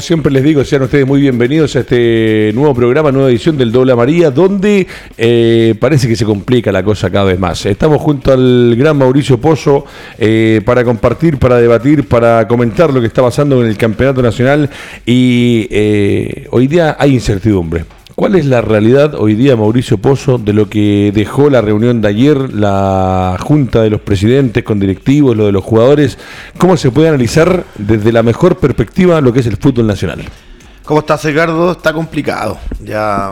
Siempre les digo, sean ustedes muy bienvenidos a este nuevo programa, nueva edición del Doble María, donde eh, parece que se complica la cosa cada vez más. Estamos junto al gran Mauricio Pozo eh, para compartir, para debatir, para comentar lo que está pasando en el Campeonato Nacional y eh, hoy día hay incertidumbre. ¿Cuál es la realidad hoy día, Mauricio Pozo, de lo que dejó la reunión de ayer, la junta de los presidentes con directivos, lo de los jugadores? ¿Cómo se puede analizar desde la mejor perspectiva lo que es el fútbol nacional? ¿Cómo estás, Edgardo? Está complicado. Ya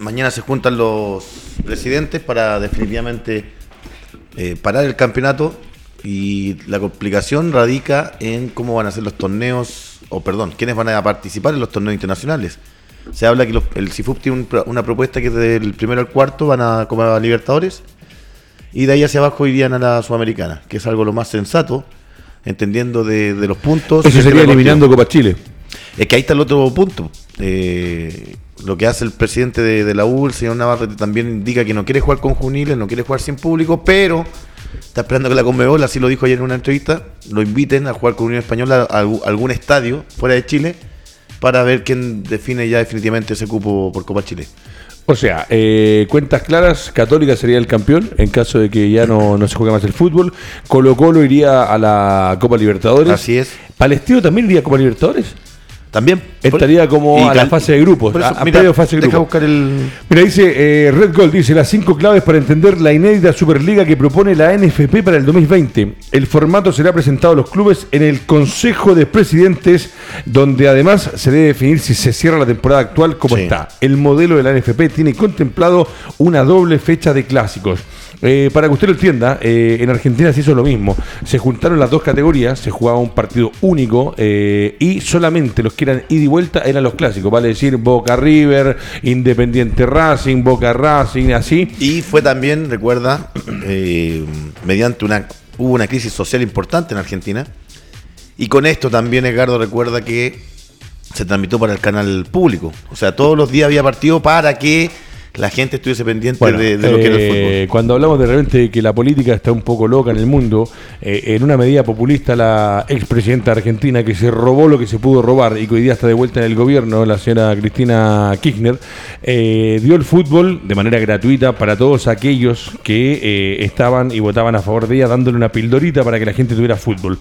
mañana se juntan los presidentes para definitivamente eh, parar el campeonato y la complicación radica en cómo van a ser los torneos, o perdón, quiénes van a participar en los torneos internacionales se habla que el CIFUP tiene una propuesta que desde el primero al cuarto van a Copa Libertadores y de ahí hacia abajo irían a la Sudamericana, que es algo lo más sensato, entendiendo de, los puntos. Eso sería eliminando Copa Chile. Es que ahí está el otro punto. Eh, lo que hace el presidente de, la U, el señor Navarrete, también indica que no quiere jugar con juniles, no quiere jugar sin público, pero está esperando que la Conmebol, así lo dijo ayer en una entrevista, lo inviten a jugar con Unión Española a algún estadio fuera de Chile para ver quién define ya definitivamente ese cupo por Copa Chile. O sea, eh, cuentas claras, Católica sería el campeón en caso de que ya no, no se juegue más el fútbol. Colo Colo iría a la Copa Libertadores. Así es. ¿Palestino también iría a Copa Libertadores? También. Estaría como a la fase de grupos. mira, fase de buscar el... Mira, dice eh, Red Gold, dice las cinco claves para entender la inédita Superliga que propone la NFP para el 2020. El formato será presentado a los clubes en el Consejo de Presidentes, donde además se debe definir si se cierra la temporada actual como está. El modelo de la NFP tiene contemplado una doble fecha de clásicos. Eh, para que usted lo entienda, eh, en Argentina se hizo lo mismo. Se juntaron las dos categorías, se jugaba un partido único eh, y solamente los que eran ida y vuelta eran los clásicos, vale decir Boca River, Independiente Racing, Boca Racing, así. Y fue también, recuerda, mediante una, hubo una crisis social importante en Argentina. Y con esto también Edgardo recuerda que se transmitió para el canal público. O sea, todos los días había partido para que la gente estuviese pendiente de, lo que era el fútbol. Eh, cuando hablamos de repente de que la política está un poco loca en el mundo, eh, en una medida populista la expresidenta argentina que se robó lo que se pudo robar y que hoy día está de vuelta en el gobierno, la señora Cristina Kirchner, eh, dio el fútbol de manera gratuita para todos aquellos que estaban y votaban a favor de ella, dándole una pildorita para que la gente tuviera fútbol.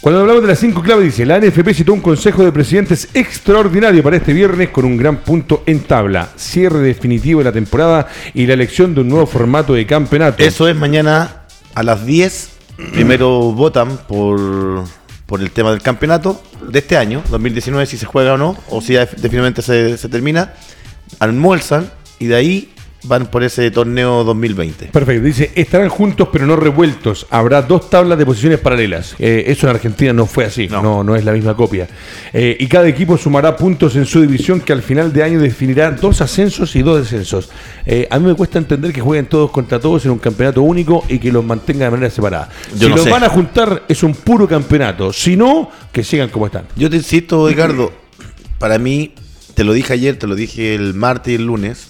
Cuando hablamos de las cinco claves, dice, la NFP citó un consejo de presidentes extraordinario para este viernes con un gran punto en tabla, cierre definitivo de la temporada y la elección de un nuevo formato de campeonato. Eso es mañana a las 10. Primero votan por, por el tema del campeonato de este año, 2019, si se juega o no, o si definitivamente se, se termina. Almuerzan y de ahí van por ese torneo 2020. Perfecto, dice, estarán juntos pero no revueltos. Habrá dos tablas de posiciones paralelas. Eh, eso en Argentina no fue así, no, no, es la misma copia. Eh, y cada equipo sumará puntos en su división que al final de año definirá dos ascensos y dos descensos. Eh, a mí me cuesta entender que jueguen todos contra todos en un campeonato único y que los mantengan de manera separada. si los van a juntar es un puro campeonato, si no, que sigan como están. Yo te insisto, Ricardo, para mí, te lo dije ayer, te lo dije el martes y el lunes,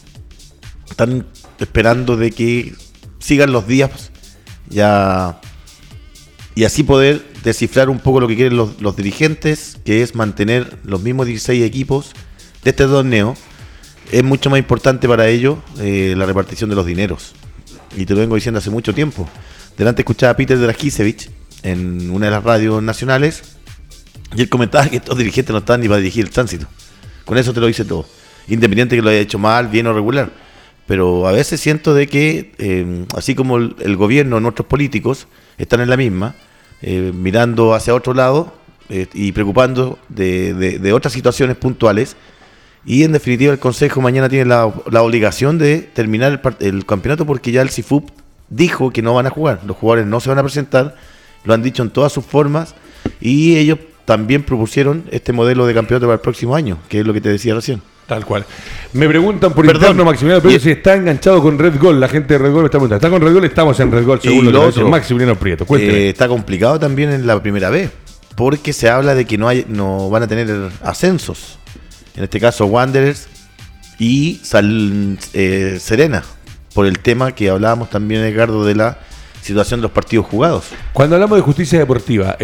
están esperando de que sigan los días ya y así poder descifrar un poco lo que quieren los, dirigentes, que es mantener los mismos 16 equipos de este torneo. Es mucho más importante para ellos eh, la repartición de los dineros. Y te lo vengo diciendo hace mucho tiempo. Delante escuchaba a Peter Draskisevich en una de las radios nacionales y él comentaba que estos dirigentes no están ni para dirigir el tránsito. Con eso te lo dice todo. Independiente que lo haya hecho mal, bien o regular pero a veces siento de que, eh, así como el, gobierno, nuestros políticos están en la misma, eh, mirando hacia otro lado, eh, y preocupando de, de- de otras situaciones puntuales. Y en definitiva el Consejo mañana tiene la, la obligación de terminar el, el campeonato porque ya el CIFUP dijo que no van a jugar. Los jugadores no se van a presentar, lo han dicho en todas sus formas y ellos también propusieron este modelo de campeonato para el próximo año, que es lo que te decía recién. Tal cual. Me preguntan por Perdón. interno, Maximiliano Prieto, si está enganchado con Red Gol. La gente de Red Gol me está preguntando. ¿Está con Red Gol? Estamos en Red Gol, Y según lo que otro, Maximiliano Prieto. Cuénteme. Eh, está complicado también en la primera vez, porque se habla de que no hay, no van a tener ascensos. En este caso, Wanderers y Sal- eh, Serena, por el tema que hablábamos también, Edgardo, de la situación de los partidos jugados. Cuando hablamos de justicia deportiva,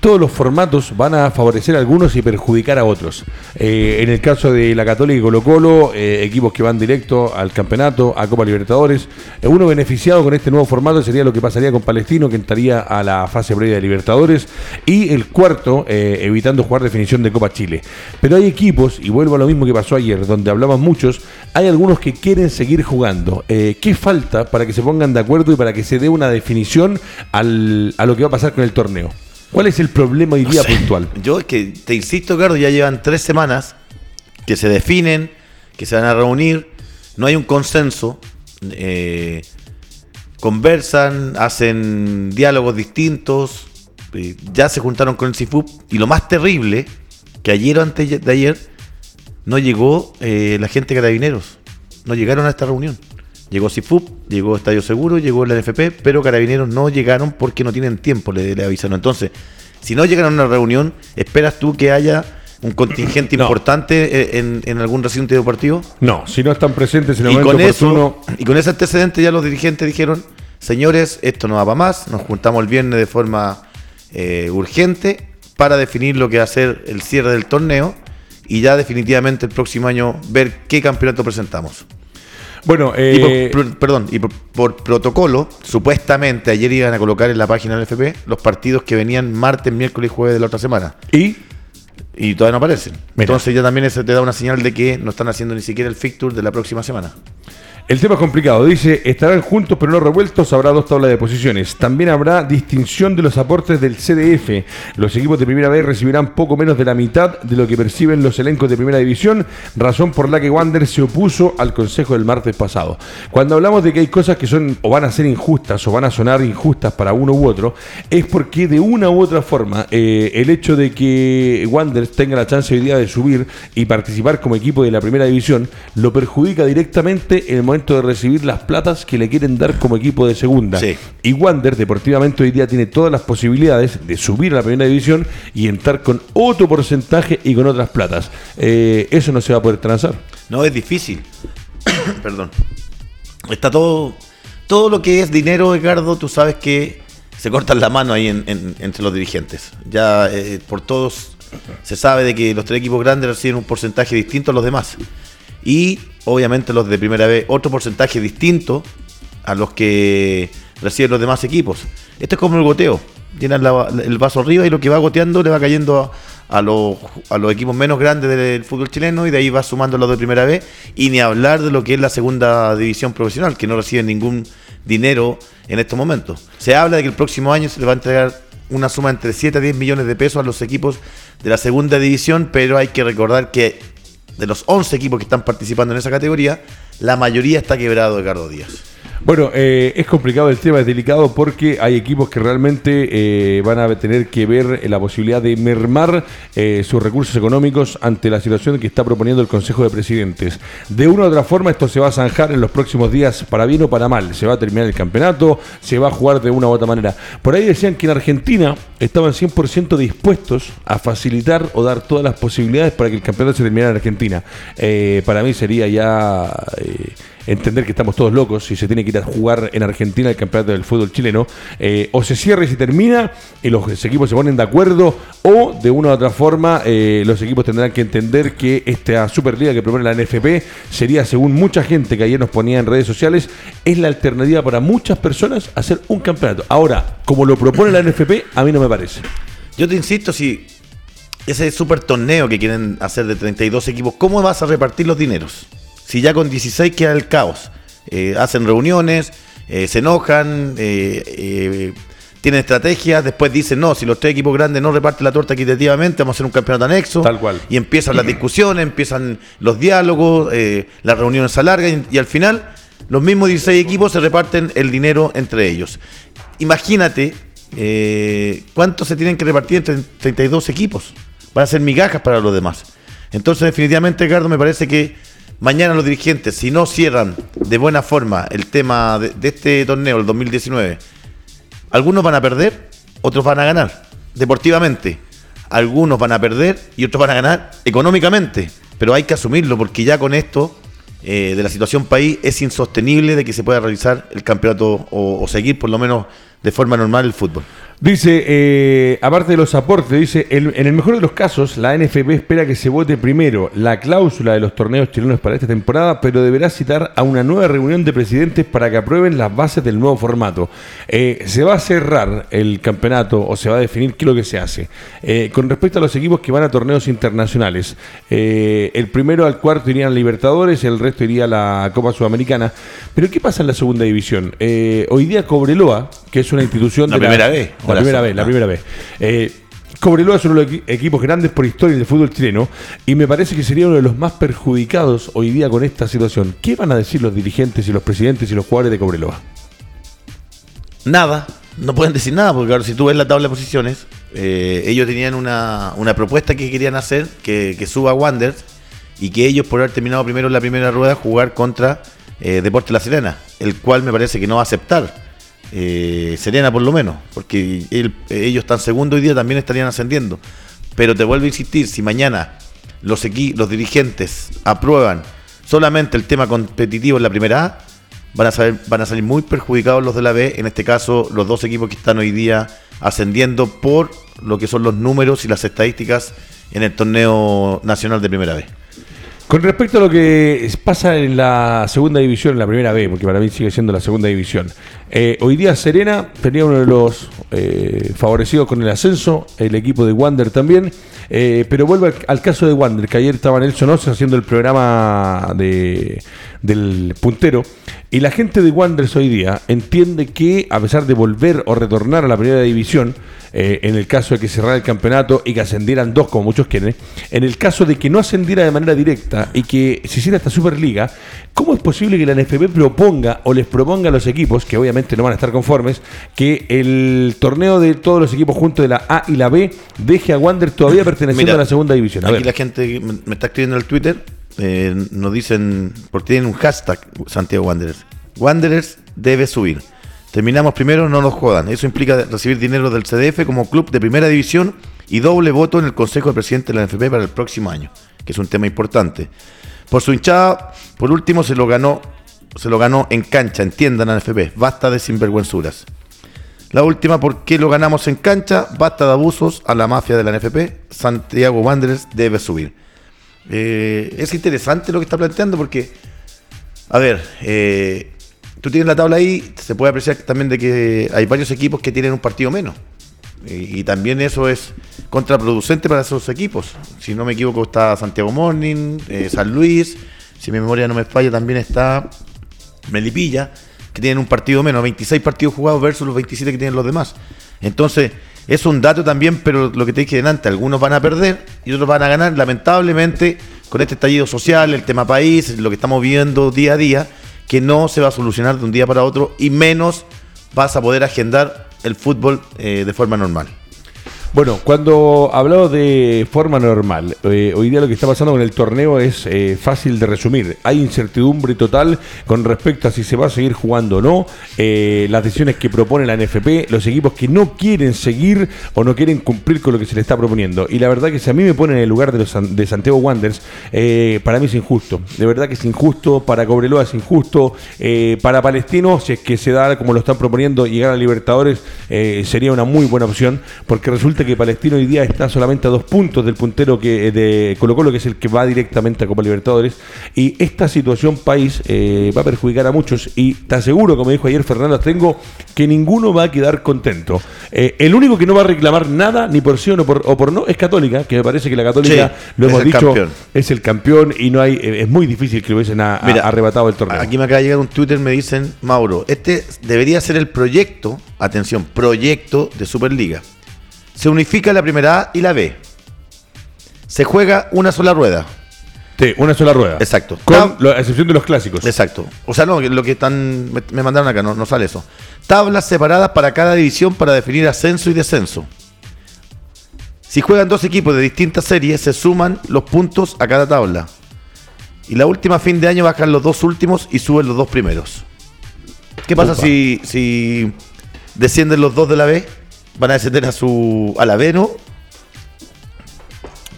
todos los formatos van a favorecer a algunos y perjudicar a otros. Eh, en el caso de la Católica y Colo Colo, eh, equipos que van directo al campeonato, a Copa Libertadores, eh, uno beneficiado con este nuevo formato sería lo que pasaría con Palestino, que entraría a la fase previa de Libertadores, y el cuarto, eh, evitando jugar definición de Copa Chile. Pero hay equipos, y vuelvo a lo mismo que pasó ayer, donde hablaban muchos, hay algunos que quieren seguir jugando. ¿Qué falta para que se pongan de acuerdo y para que se dé una definición al- a lo que va a pasar con el torneo? ¿Cuál es el problema hoy día No sé. puntual? Yo es que te insisto, Edgardo, ya llevan tres semanas que se definen, que se van a reunir, no hay un consenso, eh, conversan, hacen diálogos distintos, eh, ya se juntaron con el CIFUP y lo más terrible, que ayer o antes de ayer no llegó eh, la gente de Carabineros, no llegaron a esta reunión. Llegó CIFUP, llegó Estadio Seguro, llegó la NFP, pero Carabineros no llegaron porque no tienen tiempo, le, le avisaron. Entonces, si no llegan a una reunión, ¿esperas tú que haya un contingente No. importante eh, en, en algún recinto deportivo? No, si no están presentes en el Y momento con, eso, oportuno, y con ese antecedente ya los dirigentes dijeron, señores, esto no va para más, nos juntamos el viernes de forma eh, urgente para definir lo que va a ser el cierre del torneo y ya definitivamente el próximo año ver qué campeonato presentamos. Bueno, Y por- eh, perdón, y por, por protocolo, supuestamente ayer iban a colocar en la página del FP los partidos que venían martes, miércoles y jueves de la otra semana. y Y todavía no aparecen. Mira. Entonces ya también eso te da una señal de que no están haciendo ni siquiera el fixture de la próxima semana. El tema es complicado. Dice, estarán juntos pero no revueltos, habrá dos tablas de posiciones. También habrá distinción de los aportes del CDF. Los equipos de primera vez recibirán poco menos de la mitad de lo que perciben los elencos de primera división, razón por la que Wander se opuso al consejo del martes pasado. Cuando hablamos de que hay cosas que son o van a ser injustas o van a sonar injustas para uno u otro, es porque de una u otra forma eh, el hecho de que Wander tenga la chance hoy día de subir y participar como equipo de la primera división lo perjudica directamente en el momento de recibir las platas que le quieren dar como equipo de segunda. Sí. Y Wander deportivamente hoy día tiene todas las posibilidades de subir a la primera división y entrar con otro porcentaje y con otras platas. Eh, eso no se va a poder transar. No, es difícil. Perdón. Está todo. Todo lo que es dinero, Edgardo, tú sabes que se cortan la mano ahí en- en- entre los dirigentes. Ya eh, por todos se sabe de que los tres equipos grandes reciben un porcentaje distinto a los demás. Y obviamente los de primera vez, otro porcentaje distinto a los que reciben los demás equipos. Esto es como el goteo. La- el vaso arriba y lo que va goteando le va cayendo a, los, a los equipos menos grandes del fútbol chileno y de ahí va sumando los de primera vez. Y ni hablar de lo que es la segunda división profesional, que no reciben ningún dinero en estos momentos. Se habla de que el próximo año se le va a entregar una suma entre 7 a 10 millones de pesos a los equipos de la segunda división, pero hay que recordar que de los 11 equipos que están participando en esa categoría, la mayoría está quebrado Edgardo Díaz. Bueno, eh, es complicado el tema, es delicado porque hay equipos que realmente eh, van a tener que ver eh, la posibilidad de mermar eh, sus recursos económicos ante la situación que está proponiendo el Consejo de Presidentes. De una u otra forma esto se va a zanjar en los próximos días para bien o para mal. Se va a terminar el campeonato, se va a jugar de una u otra manera. Por ahí decían que en Argentina estaban 100% dispuestos a facilitar o dar todas las posibilidades para que el campeonato se terminara en Argentina. Eh, para mí sería ya... entender que estamos todos locos y se tiene que ir a jugar en Argentina el campeonato del fútbol chileno, eh, o se cierra y se termina y los equipos se ponen de acuerdo, o de una u otra forma eh, los equipos tendrán que entender que esta Superliga que propone la NFP sería, según mucha gente que ayer nos ponía en redes sociales, es la alternativa para muchas personas hacer un campeonato. Ahora, como lo propone la NFP, a mí no me parece. Yo te insisto, si ese super torneo que quieren hacer de 32 equipos, ¿cómo vas a repartir los dineros? Si ya con 16 queda el caos. Eh, hacen reuniones, eh, se enojan, eh, tienen estrategias, después dicen, no, si los tres equipos grandes no reparten la torta equitativamente, vamos a hacer un campeonato anexo. Tal cual. Y empiezan las discusiones, empiezan los diálogos, las reuniones se alargan y, al final los mismos 16 equipos se reparten el dinero entre ellos. Imagínate eh, cuánto se tienen que repartir entre 32 equipos. Van a ser migajas para los demás. Entonces, definitivamente, Ricardo, me parece que mañana los dirigentes, si no cierran de buena forma el tema de, este torneo, el 2019, algunos van a perder, otros van a ganar, deportivamente. Algunos van a perder y otros van a ganar económicamente. Pero hay que asumirlo porque ya con esto eh, de la situación país es insostenible de que se pueda realizar el campeonato o seguir por lo menos de forma normal el fútbol. Dice, eh, aparte de los aportes, dice, en el mejor de los casos, la NFP espera que se vote primero la cláusula de los torneos chilenos para esta temporada, pero deberá citar a una nueva reunión de presidentes para que aprueben las bases del nuevo formato. Eh, se va a cerrar el campeonato o se va a definir qué es lo que se hace. Eh, con respecto a los equipos que van a torneos internacionales, el primero al cuarto irían Libertadores, el resto iría a la Copa Sudamericana. Pero ¿qué pasa en la segunda división? Hoy día Cobreloa, que es una institución La de primera vez. la Ahora primera vez, la Ah. primera vez. Eh, Cobreloa es uno de los equi- equipos grandes por historia del fútbol chileno y me parece que sería uno de los más perjudicados hoy día con esta situación. ¿Qué van a decir los dirigentes y los presidentes y los jugadores de Cobreloa? Nada, no pueden decir nada, porque claro, si tú ves la tabla de posiciones, eh, ellos tenían una, una propuesta que querían hacer, que, que suba Wanderers, y que ellos, por haber terminado primero en la primera rueda, jugar contra eh, Deporte La Serena, el cual me parece que no va a aceptar. Eh, Serena por lo menos, porque ellos están segundo hoy día, también estarían ascendiendo. Pero te vuelvo a insistir, si mañana los, equi- los dirigentes aprueban solamente el tema competitivo en la primera A, van a, saber- van a salir muy perjudicados los de la B, en este caso los dos equipos que están hoy día ascendiendo por lo que son los números y las estadísticas en el torneo nacional de primera B. Con respecto a lo que pasa en la segunda división, en la primera B, porque para mí sigue siendo la segunda división. eh, hoy día Serena tenía uno de los eh, favorecidos con el ascenso, el equipo de Wander también. eh, pero vuelvo al, caso de Wander, que ayer estaba Nelson Oz haciendo el programa de, del puntero. Y la gente de Wanderers hoy día entiende que, a pesar de volver o retornar a la primera división, eh, en el caso de que cerrara el campeonato y que ascendieran dos, como muchos quieren, en el caso de que no ascendiera de manera directa y que se hiciera esta Superliga, ¿cómo es posible que la NFP proponga o les proponga a los equipos, que obviamente no van a estar conformes, que el torneo de todos los equipos juntos de la A y la B deje a Wander todavía perteneciendo Mira, a la segunda división? A Aquí ver. la gente me está escribiendo en el Twitter, eh, nos dicen, porque tienen un hashtag Santiago Wanderers. Wanderers debe subir. Terminamos primero, no nos jodan. Eso implica recibir dinero del CDF como club de primera división y doble voto en el Consejo de Presidente de la NFP para el próximo año, que es un tema importante. Por su hinchada, por último, se lo ganó, se lo ganó en cancha, entiendan la NFP. Basta de sinvergüenzuras. La última, ¿por qué lo ganamos en cancha? Basta de abusos a la mafia de la NFP. Santiago Wanderers debe subir. Eh, es interesante lo que está planteando porque, a ver, eh, tú tienes la tabla ahí, se puede apreciar también de que hay varios equipos que tienen un partido menos. Y, también eso es contraproducente para esos equipos. Si no me equivoco, está Santiago Morning, eh, San Luis, si mi memoria no me falla, también está Melipilla, que tienen un partido menos, 26 partidos jugados versus los 27 que tienen los demás. Entonces, es un dato también, pero lo que te dije delante, algunos van a perder y otros van a ganar. Lamentablemente, con este estallido social, el tema país, lo que estamos viendo día a día, que no se va a solucionar de un día para otro y menos vas a poder agendar el fútbol eh, de forma normal. Bueno, cuando hablamos de forma normal, eh, hoy día lo que está pasando con el torneo es eh, fácil de resumir. Hay incertidumbre total con respecto a si se va a seguir jugando o no, eh, las decisiones que propone la NFP, los equipos que no quieren seguir o no quieren cumplir con lo que se le está proponiendo. Y la verdad que si a mí me ponen en el lugar de, los, de Santiago Wanderers, eh, para mí es injusto. De verdad que es injusto, para Cobreloa es injusto, para Palestino, si es que se da como lo están proponiendo, llegar a Libertadores sería una muy buena opción, porque resulta que Palestino hoy día está solamente a dos puntos del puntero que de Colo Colo, que es el que va directamente a Copa Libertadores. Y esta situación país eh, va a perjudicar a muchos. Y te aseguro, como dijo ayer Fernando Tengo, que ninguno va a quedar contento. Eh, el único que no va a reclamar nada, ni por sí o, por, no, es Católica, que me parece que la Católica, lo hemos dicho, es el campeón y no hay, eh, es muy difícil que lo hubiesen arrebatado el torneo. Aquí me acaba de llegar un Twitter, me dicen, Mauro, este debería ser el proyecto, atención, proyecto de Superliga. Se unifica la primera A y la B. Se juega una sola rueda. Sí, una sola rueda. Exacto. Con la excepción de los clásicos. Exacto. O sea, no, lo que están me, mandaron acá, no, no sale eso. Tablas separadas para cada división para definir ascenso y descenso. Si juegan dos equipos de distintas series, se suman los puntos a cada tabla. Y la última fin de año bajan los dos últimos y suben los dos primeros. ¿Qué pasa si, si descienden los dos de la B? Van a descender a su a la B, ¿no?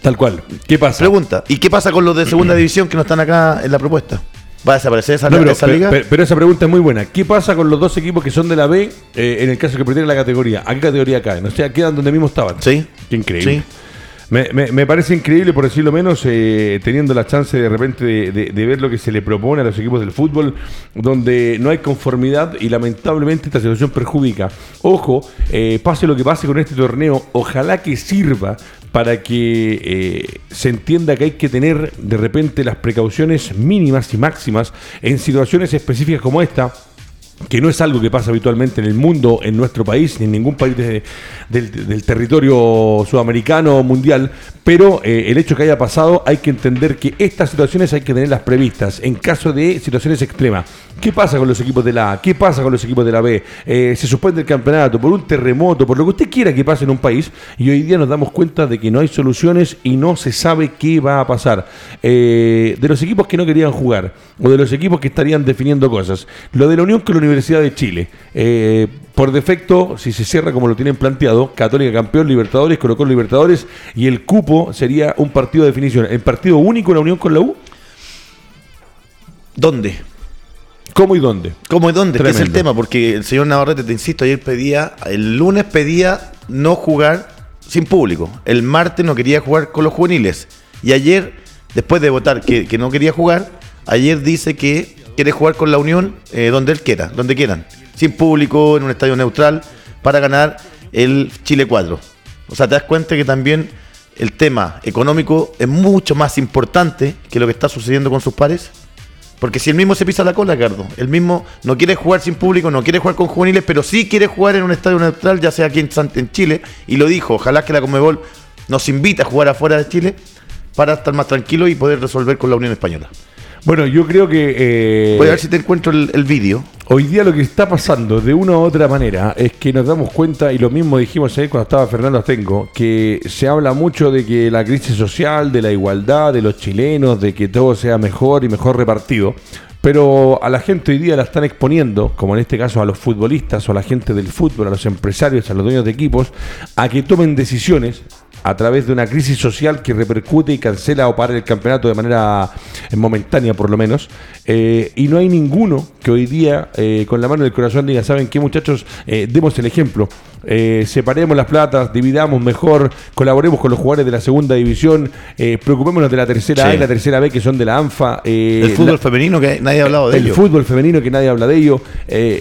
Tal cual. ¿Qué pasa? Pregunta. ¿Y qué pasa con los de segunda división que no están acá en la propuesta? ¿Va a desaparecer esa, liga? Pero, esa pregunta es muy buena. ¿Qué pasa con los dos equipos que son de la B eh, en el caso que perdieran la categoría? ¿A qué categoría caen? O sea, quedan donde mismo estaban. Sí. Qué increíble. Me, parece increíble, por decirlo menos, eh, teniendo la chance de repente de, ver lo que se le propone a los equipos del fútbol, donde no hay conformidad y lamentablemente esta situación perjudica. Ojo, eh, pase lo que pase con este torneo, ojalá que sirva para que eh, se entienda que hay que tener de repente las precauciones mínimas y máximas en situaciones específicas como esta que no es algo que pasa habitualmente en el mundo, en nuestro país, ni en ningún país del, territorio sudamericano o mundial, pero eh, el hecho que haya pasado hay que entender que estas situaciones hay que tenerlas previstas en caso de situaciones extremas. ¿Qué pasa con los equipos de la A? ¿Qué pasa con los equipos de la B? Eh, se suspende el campeonato por un terremoto, por lo que usted quiera que pase en un país, y hoy día nos damos cuenta de que no hay soluciones y no se sabe qué va a pasar. Eh, de los equipos que no querían jugar, o de los equipos que estarían definiendo cosas. Lo de la Unión con la Universidad de Chile. Por defecto, si se cierra como lo tienen planteado, Católica campeón, Libertadores, colocó Libertadores, y el cupo sería un partido de definición. ¿El partido único la Unión con la U? ¿Dónde? ¿Cómo y dónde? ¿Cómo y dónde? es el tema, porque el señor Navarrete, te insisto, ayer pedía, el lunes pedía no jugar sin público. El martes no quería jugar con los juveniles. Y ayer, después de votar que, no quería jugar, ayer dice que quiere jugar con la Unión eh, donde él quiera, donde quieran. Sin público, en un estadio neutral, para ganar el Chile 4. O sea, te das cuenta que también el tema económico es mucho más importante que lo que está sucediendo con sus pares. Porque si el mismo se pisa la cola, Cardo, el mismo no quiere jugar sin público, no quiere jugar con juveniles, pero sí quiere jugar en un estadio neutral, ya sea aquí en, Chile, y lo dijo, ojalá que la Comebol nos invite a jugar afuera de Chile para estar más tranquilo y poder resolver con la Unión Española. Bueno, yo creo que... Eh, Voy a ver si te encuentro el, vídeo. Hoy día lo que está pasando de una u otra manera es que nos damos cuenta, y lo mismo dijimos ayer cuando estaba Fernando Astengo, que se habla mucho de que la crisis social, de la igualdad, de los chilenos, de que todo sea mejor y mejor repartido. Pero a la gente hoy día la están exponiendo, como en este caso a los futbolistas o a la gente del fútbol, a los empresarios, a los dueños de equipos, a que tomen decisiones a través de una crisis social que repercute y cancela o para el campeonato de manera eh, momentánea por lo menos. Eh, y no hay ninguno que hoy día eh, con la mano del corazón diga, ¿saben qué muchachos? demos el ejemplo. Separemos las platas, dividamos mejor, colaboremos con los jugadores de la segunda división, preocupémonos de la tercera A y la tercera B que son de la ANFA. el fútbol femenino que nadie ha hablado de ello. El fútbol femenino que nadie habla de ello.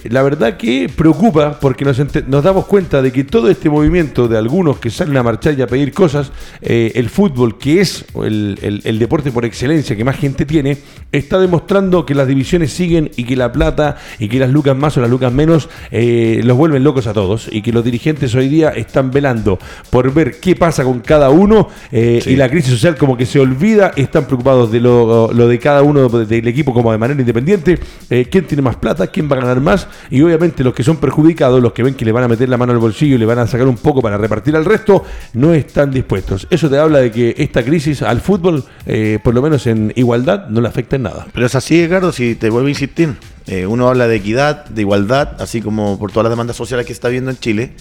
la verdad que preocupa porque nos, nos damos cuenta de que todo este movimiento de algunos que salen a marchar y a pedir cosas, eh, el fútbol, que es el, deporte por excelencia que más gente tiene, está demostrando que las divisiones siguen y que la plata y que las lucas más o las lucas menos eh, los vuelven locos a todos y que los dirigentes hoy día están velando por ver qué pasa con cada uno eh, y la crisis social como que se olvida, están preocupados de lo, de cada uno del equipo como de manera independiente, quién tiene más plata, quién va a ganar más y obviamente los que son perjudicados, los que ven que le van a meter la mano al bolsillo y le van a sacar un poco para repartir al resto, no están dispuestos. Eso te habla de que esta crisis al fútbol, eh, por lo menos en igualdad, no le afecta en nada. Pero es así, Ricardo, si te vuelvo a insistir. Eh, uno habla de equidad, de igualdad, así como por todas las demandas sociales que está viendo en Chile,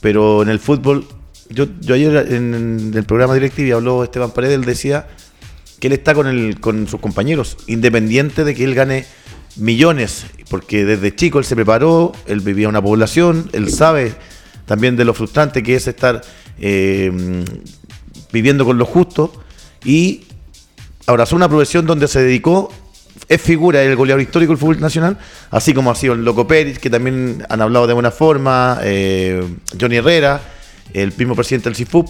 pero en el fútbol, yo, ayer en, el programa directivo habló Esteban Paredes, él decía que él está con, el, con sus compañeros, independiente de que él gane millones, porque desde chico él se preparó, él vivía una población, él sabe también de lo frustrante que es estar eh, viviendo con lo justo y abrazó una profesión donde se dedicó, es figura el goleador histórico del fútbol nacional, así como ha sido el Loco Pérez, que también han hablado de buena forma, eh, Johnny Herrera, el mismo presidente del CIFUP.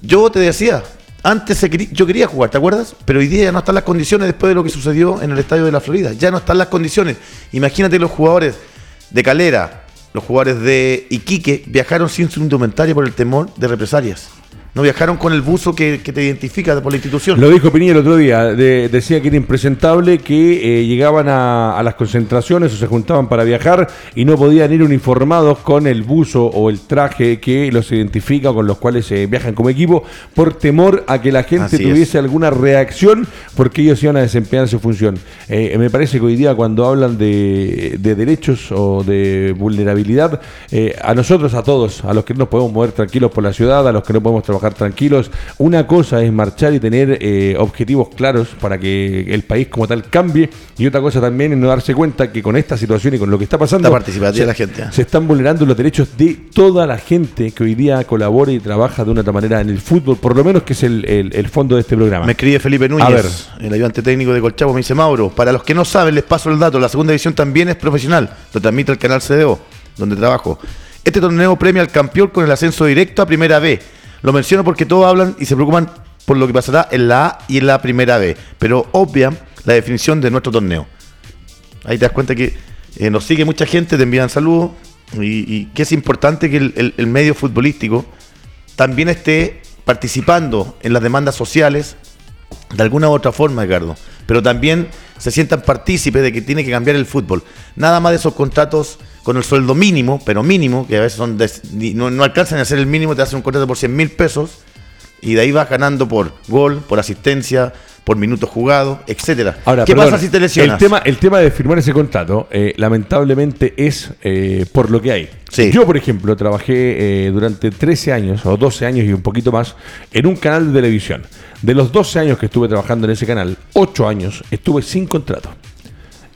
Yo te decía, antes yo quería jugar, ¿te acuerdas? Pero hoy día ya no están las condiciones después de lo que sucedió en el estadio de la Florida. Ya no están las condiciones. Imagínate los jugadores de Calera, los jugadores de Iquique, viajaron sin su indumentaria por el temor de represalias. No viajaron con el buzo que, que te identifica por la institución. Lo dijo Piñera el otro día, de- decía que era impresentable que eh, llegaban a, a las concentraciones o se juntaban para viajar y no podían ir uniformados con el buzo o el traje que los identifica o con los cuales eh, viajan como equipo por temor a que la gente Así es. tuviese alguna reacción porque ellos iban a desempeñar su función. Eh, me parece que hoy día cuando hablan de, de derechos o de vulnerabilidad, eh, a nosotros, a todos, a los que no nos podemos mover tranquilos por la ciudad, a los que no podemos trabajar tranquilos, una cosa es marchar y tener eh, objetivos claros para que el país como tal cambie y otra cosa también es no darse cuenta que con esta situación y con lo que está pasando la gente, se están vulnerando los derechos de toda la gente que hoy día colabora y trabaja de una otra manera en el fútbol, por lo menos que es el, el- el fondo de este programa. Me escribe Felipe A Núñez, ver. el ayudante técnico de Colchavo, me dice Mauro, para los que no saben, les paso el dato, la segunda división también es profesional, lo transmite el canal CDO, donde trabajo. Este torneo premia al campeón con el ascenso directo a Primera B. Lo menciono porque todos hablan y se preocupan por lo que pasará en la A y en la Primera B, pero obvian la definición de nuestro torneo. Ahí te das cuenta que eh, nos sigue mucha gente, te envían saludos y, y que es importante que el, el- medio futbolístico también esté participando en las demandas sociales de alguna u otra forma, Ricardo. Pero también se sientan partícipes de que tiene que cambiar el fútbol. Nada más de esos contratos con el sueldo mínimo, pero mínimo, que a veces son de- no, no alcanzan a ser el mínimo, te hacen un contrato por 100 mil pesos y de ahí vas ganando por gol, por asistencia, por minutos jugados, etcétera. Ahora, ¿Qué perdón, pasa si te lesionas? El tema, el tema de firmar ese contrato, eh, lamentablemente, es eh, por lo que hay. Sí. Yo, por ejemplo, trabajé eh, durante 13 años o 12 años y un poquito más en un canal de televisión. De los 12 años que estuve trabajando en ese canal, 8 años estuve sin contrato.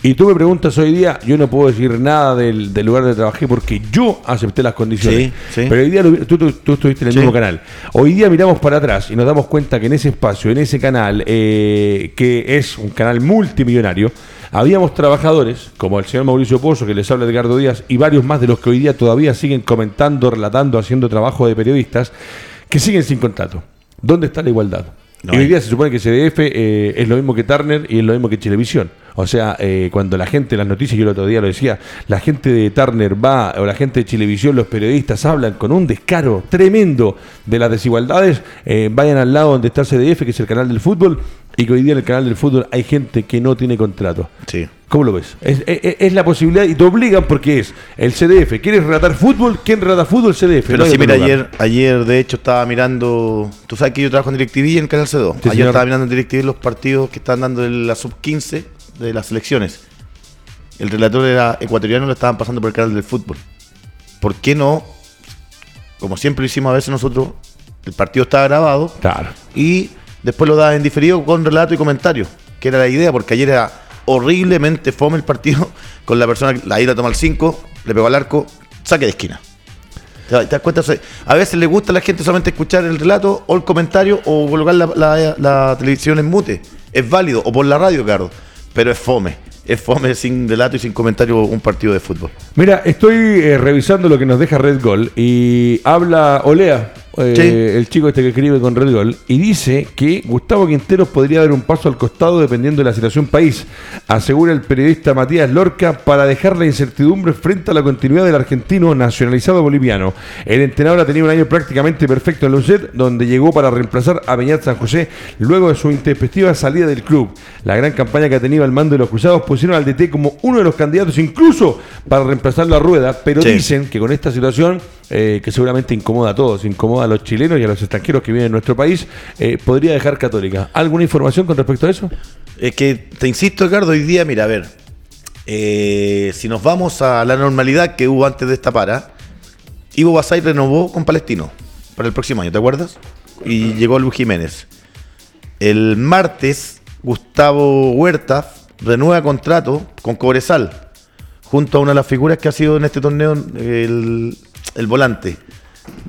Y tú me preguntas hoy día, yo no puedo decir nada del, del lugar donde trabajé porque yo acepté las condiciones. Sí, sí. Pero hoy día lo- tú, tú- tú estuviste en el Sí. mismo canal. Hoy día miramos para atrás y nos damos cuenta que en ese espacio, en ese canal, eh, que es un canal multimillonario, habíamos trabajadores, como el señor Mauricio Pozo, que les habla Edgardo Díaz, y varios más de los que hoy día todavía siguen comentando, relatando, haciendo trabajo de periodistas, que siguen sin contrato. ¿Dónde está la igualdad? No y hoy día se supone que CDF eh, es lo mismo que Turner y es lo mismo que Televisión. O sea, eh, cuando la gente, las noticias, yo el otro día lo decía, la gente de Turner va, o la gente de Televisión, los periodistas hablan con un descaro tremendo de las desigualdades, eh, vayan al lado donde está CDF, que es el canal del fútbol, y que hoy día en el canal del fútbol hay gente que no tiene contrato. Sí. ¿Cómo lo ves? Es, es- es la posibilidad y te obligan porque es el CDF. ¿Quieres relatar fútbol? ¿Quién relata fútbol? CDF. Pero No sí, mira, lugar. ayer, ayer de hecho estaba mirando. Tú sabes que yo trabajo en DirecTV y en Canal C2. Sí, ayer señor. estaba mirando en DirecTV los partidos que están dando la sub-15 de las selecciones. El relator era ecuatoriano, lo estaban pasando por el canal del fútbol. ¿Por qué no? Como siempre lo hicimos a veces nosotros, el partido estaba grabado Claro. y después lo da en diferido con relato y comentario, que era la idea, porque ayer era horriblemente fome el partido con la persona que la ida toma el 5, le pegó al arco, saque de esquina. ¿Te das cuenta? A veces le gusta a la gente solamente escuchar el relato o el comentario o colocar la, la- la televisión en mute. Es válido, o por la radio, Carlos, pero es fome. Es fome sin relato y sin comentario un partido de fútbol. Mira, estoy eh, revisando lo que nos deja Red Gol y habla Olea, eh, Sí. el chico este que escribe con Red Gol, y dice que Gustavo Quinteros podría dar un paso al costado dependiendo de la situación país, asegura el periodista Matías Lorca, para dejar la incertidumbre frente a la continuidad del argentino nacionalizado boliviano. El entrenador ha tenido un año prácticamente perfecto en Lucet, donde llegó para reemplazar a Beñat San José luego de su intempestiva salida del club. La gran campaña que ha tenido al mando de los Cruzados pusieron al DT como uno de los candidatos incluso para reemplazar la rueda, pero Sí. dicen que con esta situación, eh, que seguramente incomoda a todos, incomoda a los chilenos y a los extranjeros que viven en nuestro país, eh, podría dejar Católica. ¿Alguna información con respecto a eso? Es que te insisto, Ricardo, hoy día, mira, a ver, eh, si nos vamos a la normalidad que hubo antes de esta para, Ivo Basay renovó con Palestino para el próximo año, ¿te acuerdas? Y llegó Luis Jiménez. El martes, Gustavo Huerta renueva contrato con Cobresal, junto a una de las figuras que ha sido en este torneo el, el volante.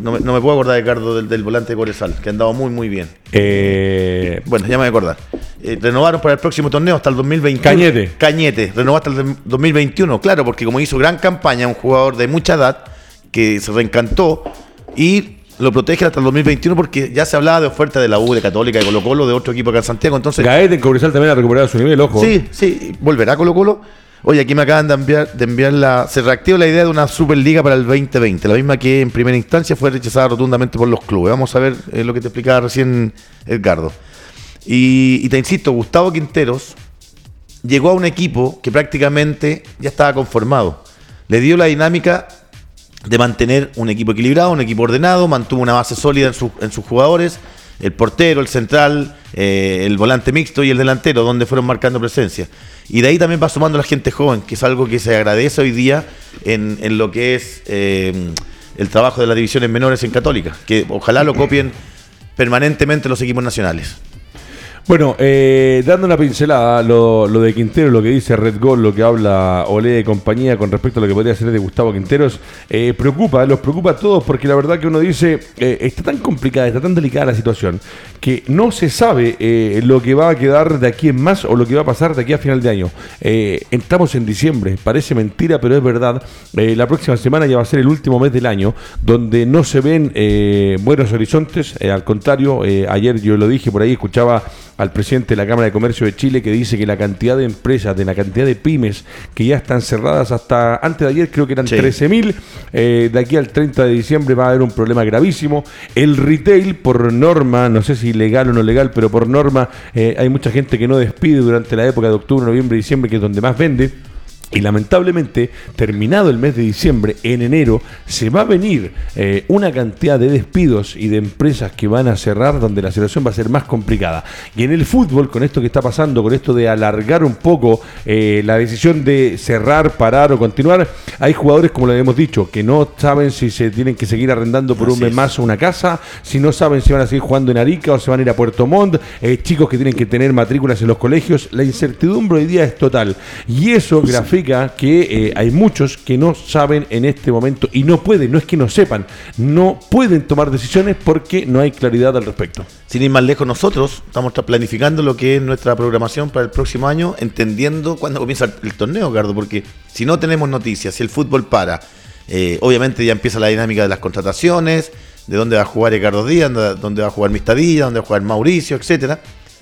No me, no me puedo acordar, Ricardo, del, del volante de Corezal, que ha andado muy, muy bien. Eh, Bueno, ya me voy a acordar. Eh, renovaron para el próximo torneo hasta el 2021. Cañete. Cañete, renovó hasta el 2021, claro, porque como hizo gran campaña, un jugador de mucha edad que se reencantó y lo protege hasta el 2021 porque ya se hablaba de oferta de la U, de Católica, de Colo Colo, de otro equipo acá en Santiago. Entonces, Gaete en Cobresal también ha recuperado su nivel, ojo. sí, sí, volverá Colo Colo. Oye, aquí me acaban de enviar, de enviar la. Se reactiva la idea de una Superliga para el 2020, la misma que en primera instancia fue rechazada rotundamente por los clubes. Vamos a ver eh, lo que te explicaba recién Edgardo. Y, y te insisto, Gustavo Quinteros llegó a un equipo que prácticamente ya estaba conformado. Le dio la dinámica de mantener un equipo equilibrado, un equipo ordenado, mantuvo una base sólida en, su- en sus jugadores, el portero, el central, eh, el volante mixto y el delantero, donde fueron marcando presencia. Y de ahí también va sumando la gente joven, que es algo que se agradece hoy día en, en lo que es eh, el trabajo de las divisiones menores en Católica, que ojalá lo copien permanentemente los equipos nacionales. Bueno, eh, dando una pincelada, lo, lo de Quintero, lo que dice Red Gol, lo que habla Olé y compañía con respecto a lo que podría ser de Gustavo Quinteros, eh, preocupa, los preocupa a todos porque la verdad que uno dice, eh, está tan complicada, está tan delicada la situación, que no se sabe eh, lo que va a quedar de aquí en más o lo que va a pasar de aquí a final de año. Eh, entramos en diciembre, parece mentira, pero es verdad. Eh, la próxima semana ya va a ser el último mes del año, donde no se ven buenos horizontes, al contrario, ayer yo lo dije por ahí, escuchaba al presidente de la Cámara de Comercio de Chile que dice que la cantidad de empresas, de la cantidad de pymes que ya están cerradas hasta antes de ayer creo que eran Sí. 13.000, eh, de aquí al 30 de diciembre va a haber un problema gravísimo. El retail por norma, no sé si legal o no legal, pero por norma eh, hay mucha gente que no despide durante la época de octubre, noviembre, diciembre, que es donde más vende. Y lamentablemente, terminado el mes de diciembre, en enero, se va a venir eh, una cantidad de despidos y de empresas que van a cerrar donde la situación va a ser más complicada. Y en el fútbol, con esto que está pasando, con esto de alargar un poco eh, la decisión de cerrar, parar o continuar, hay jugadores, como lo hemos dicho, que no saben si se tienen que seguir arrendando por un mes es. más una casa, si no saben si van a seguir jugando en Arica o se van a ir a Puerto Montt, eh, chicos que tienen que tener matrículas en los colegios, la incertidumbre hoy día es total. Y eso grafica que eh, hay muchos que no saben en este momento y no pueden, no es que no sepan, no pueden tomar decisiones porque no hay claridad al respecto. Sin ir más lejos, nosotros estamos planificando lo que es nuestra programación para el próximo año, entendiendo cuándo comienza el, torneo, Gardo, porque si no tenemos noticias, si el fútbol para, eh, obviamente ya empieza la dinámica de las contrataciones, de dónde va a jugar Ricardo Díaz, dónde va a jugar Mistadilla, dónde va a jugar Mauricio, etcétera.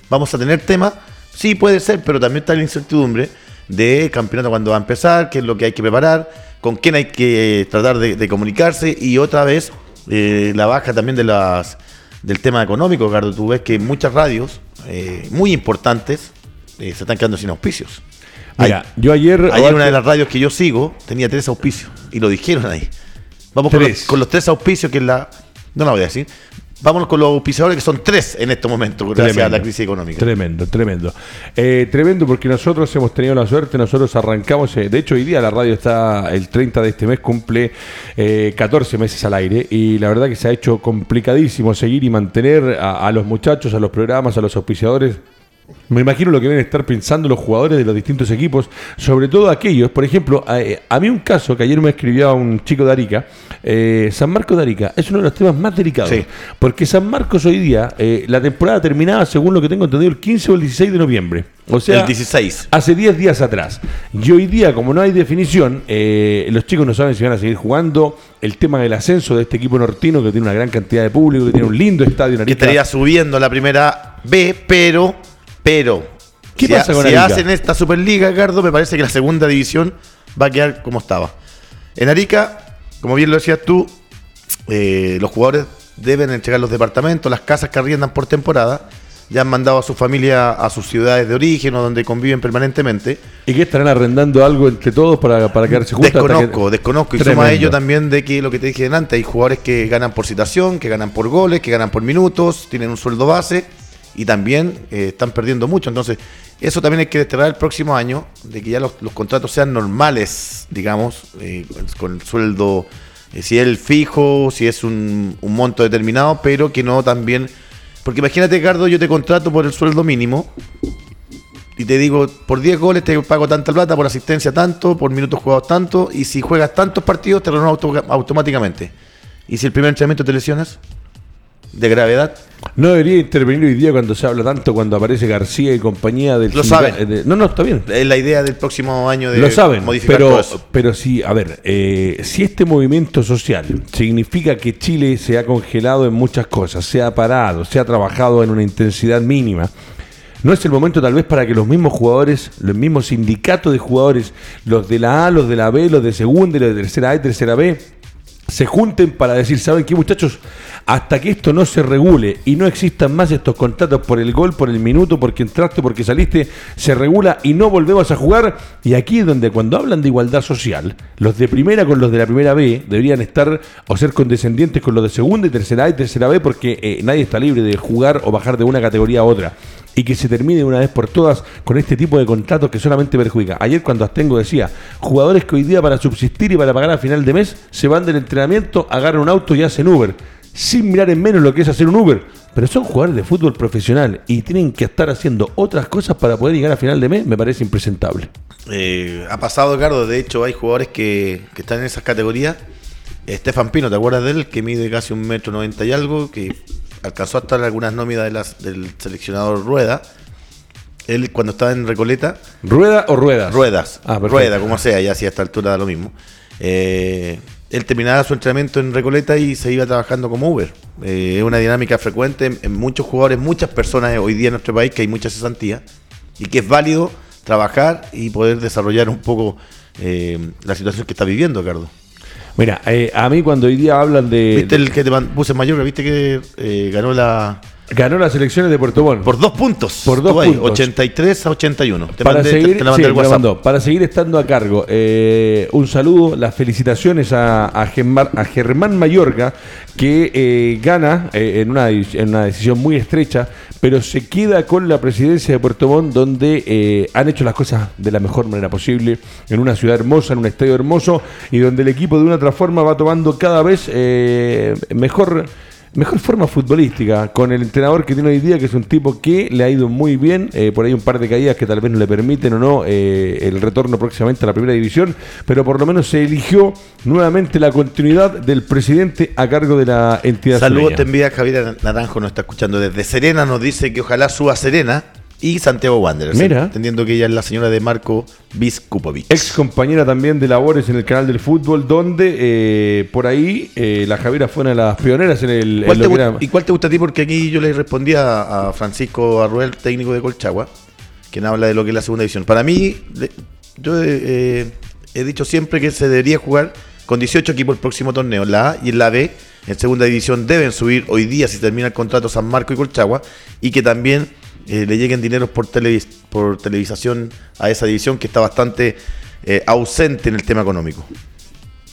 Vamos a tener temas, sí puede ser, pero también está la incertidumbre de campeonato cuándo va a empezar, qué es lo que hay que preparar, con quién hay que tratar de, de comunicarse y otra vez eh, la baja también de las del tema económico, Ricardo. Tú ves que muchas radios eh, muy importantes eh, se están quedando sin auspicios. Mira, Ay- yo ayer... Ayer una de las radios que yo sigo tenía tres auspicios y lo dijeron ahí. Vamos con los, con los tres auspicios que es la... No la voy a decir. Vámonos con los auspiciadores que son tres en este momento gracias a la crisis económica. Tremendo, tremendo. Eh, tremendo porque nosotros hemos tenido la suerte, nosotros arrancamos, eh, de hecho hoy día la radio está, el 30 de este mes cumple eh, 14 meses al aire y la verdad que se ha hecho complicadísimo seguir y mantener a, a los muchachos, a los programas, a los auspiciadores. Me imagino lo que deben estar pensando los jugadores de los distintos equipos, sobre todo aquellos, por ejemplo, a, eh, a mí un caso que ayer me escribía un chico de Arica, eh, San Marcos de Arica, es uno de los temas más delicados, Sí. porque San Marcos hoy día, eh, la temporada terminaba, según lo que tengo entendido, el 15 o el 16 de noviembre. O sea, el 16. hace 10 días atrás. Y hoy día, como no hay definición, eh, los chicos no saben si van a seguir jugando. El tema del ascenso de este equipo nortino, que tiene una gran cantidad de público, que tiene un lindo estadio en Que Arica. estaría subiendo la primera B, pero, pero, ¿Qué si, pasa con si Arica? hacen esta Superliga, Gardo, me parece que la segunda división va a quedar como estaba. En Arica, como bien lo decías tú, eh, los jugadores deben entregar los departamentos, las casas que arriendan por temporada, ya han mandado a su familia a sus ciudades de origen o donde conviven permanentemente. ¿Y que estarán arrendando algo entre todos para, para quedarse juntos? Desconozco, que- desconozco. Y Tremendo. suma a ello también de que lo que te dije antes, hay jugadores que ganan por citación, que ganan por goles, que ganan por minutos, tienen un sueldo base y también eh, están perdiendo mucho. Entonces, eso también hay que desterrar el próximo año, de que ya los, contratos sean normales, digamos, eh, con el sueldo, eh, si es el fijo, si es un, monto determinado, pero que no también... Porque imagínate, Ricardo, yo te contrato por el sueldo mínimo, y te digo, por 10 goles te pago tanta plata, por asistencia tanto, por minutos jugados tanto, y si juegas tantos partidos te renuevo auto- automáticamente. ¿Y si el primer entrenamiento te lesionas? ¿De gravedad? No debería intervenir hoy día cuando se habla tanto, cuando aparece García y compañía del... Lo saben. de- no, no, está bien. Es la idea del próximo año de Lo saben, modificar todo pero, eso. pero sí, a ver, eh, si este movimiento social significa que Chile se ha congelado en muchas cosas, se ha parado, se ha trabajado en una intensidad mínima, ¿no es el momento tal vez para que los mismos jugadores, los mismos sindicatos de jugadores, los de la A, los de la B, los de segunda y los de tercera A y tercera B, se junten para decir, ¿saben qué muchachos? Hasta que esto no se regule y no existan más estos contratos por el gol, por el minuto, porque entraste, porque saliste, se regula y no volvemos a jugar. Y aquí es donde cuando hablan de igualdad social, los de primera con los de la primera B deberían estar o ser condescendientes con los de segunda y tercera A y tercera B porque eh, nadie está libre de jugar o bajar de una categoría a otra. Y que se termine una vez por todas con este tipo de contratos que solamente perjudica. Ayer cuando Astengo decía, jugadores que hoy día para subsistir y para pagar a final de mes se van del entrenamiento, agarran un auto y hacen Uber, sin mirar en menos lo que es hacer un Uber. Pero son jugadores de fútbol profesional y tienen que estar haciendo otras cosas para poder llegar a final de mes, me parece impresentable. Eh, ha pasado, Ricardo. De hecho, hay jugadores que, que están en esas categorías. Estefan Pino, ¿te acuerdas de él? Que mide casi un metro noventa y algo, que alcanzó a estar en algunas nóminas de las, del seleccionador Rueda. Él, cuando estaba en Recoleta, ¿Rueda o ruedas? Ruedas, Ah. Rueda, como sea, ya si a esta altura da lo mismo. Eh, él terminaba su entrenamiento en Recoleta y se iba trabajando como Uber. Eh, es una dinámica frecuente en, en muchos jugadores, muchas personas hoy día en nuestro país, que hay mucha cesantía, y que es válido trabajar y poder desarrollar un poco eh, la situación que está viviendo, Cardo. Mira, eh, a mí cuando hoy día hablan de... ¿Viste el que te puse en Mallorca? ¿Viste que eh, ganó la... Ganó las elecciones de Puerto Montt. Por dos puntos. Por dos ahí, puntos. 83 a 81. Te para mandé, seguir, te sí, lo WhatsApp. mandó. para seguir estando a cargo, eh, un saludo, las felicitaciones a, a, Germán, a Germán Mayorga, que eh, gana eh, en, una, en una decisión muy estrecha, pero se queda con la presidencia de Puerto Montt, donde eh, han hecho las cosas de la mejor manera posible, en una ciudad hermosa, en un estadio hermoso, y donde el equipo de una otra forma va tomando cada vez eh, mejor Mejor forma futbolística, con el entrenador que tiene hoy día, que es un tipo que le ha ido muy bien, eh, por ahí un par de caídas que tal vez no le permiten o no eh, el retorno próximamente a la primera división, pero por lo menos se eligió nuevamente la continuidad del presidente a cargo de la entidad. Saludos te envía Javier Naranjo, nos está escuchando desde Serena, nos dice que ojalá suba Serena y Santiago Wanderers. Mira. Entendiendo que ella es la señora de Marco Vizkupovic. Ex compañera también de labores en el canal del fútbol, donde eh, por ahí eh, la Javiera fue una de las pioneras en el. ¿Cuál te ¿Y cuál te gusta a ti? Porque aquí yo le respondía a Francisco Arruel, técnico de Colchagua, quien habla de lo que es la segunda división. Para mí, yo eh, he dicho siempre que se debería jugar con 18 equipos el próximo torneo. La A y en la B, en segunda división, deben subir hoy día, si termina el contrato, San Marco y Colchagua, y que también eh, le lleguen dineros por, televis- por televisación a esa división que está bastante eh, ausente en el tema económico.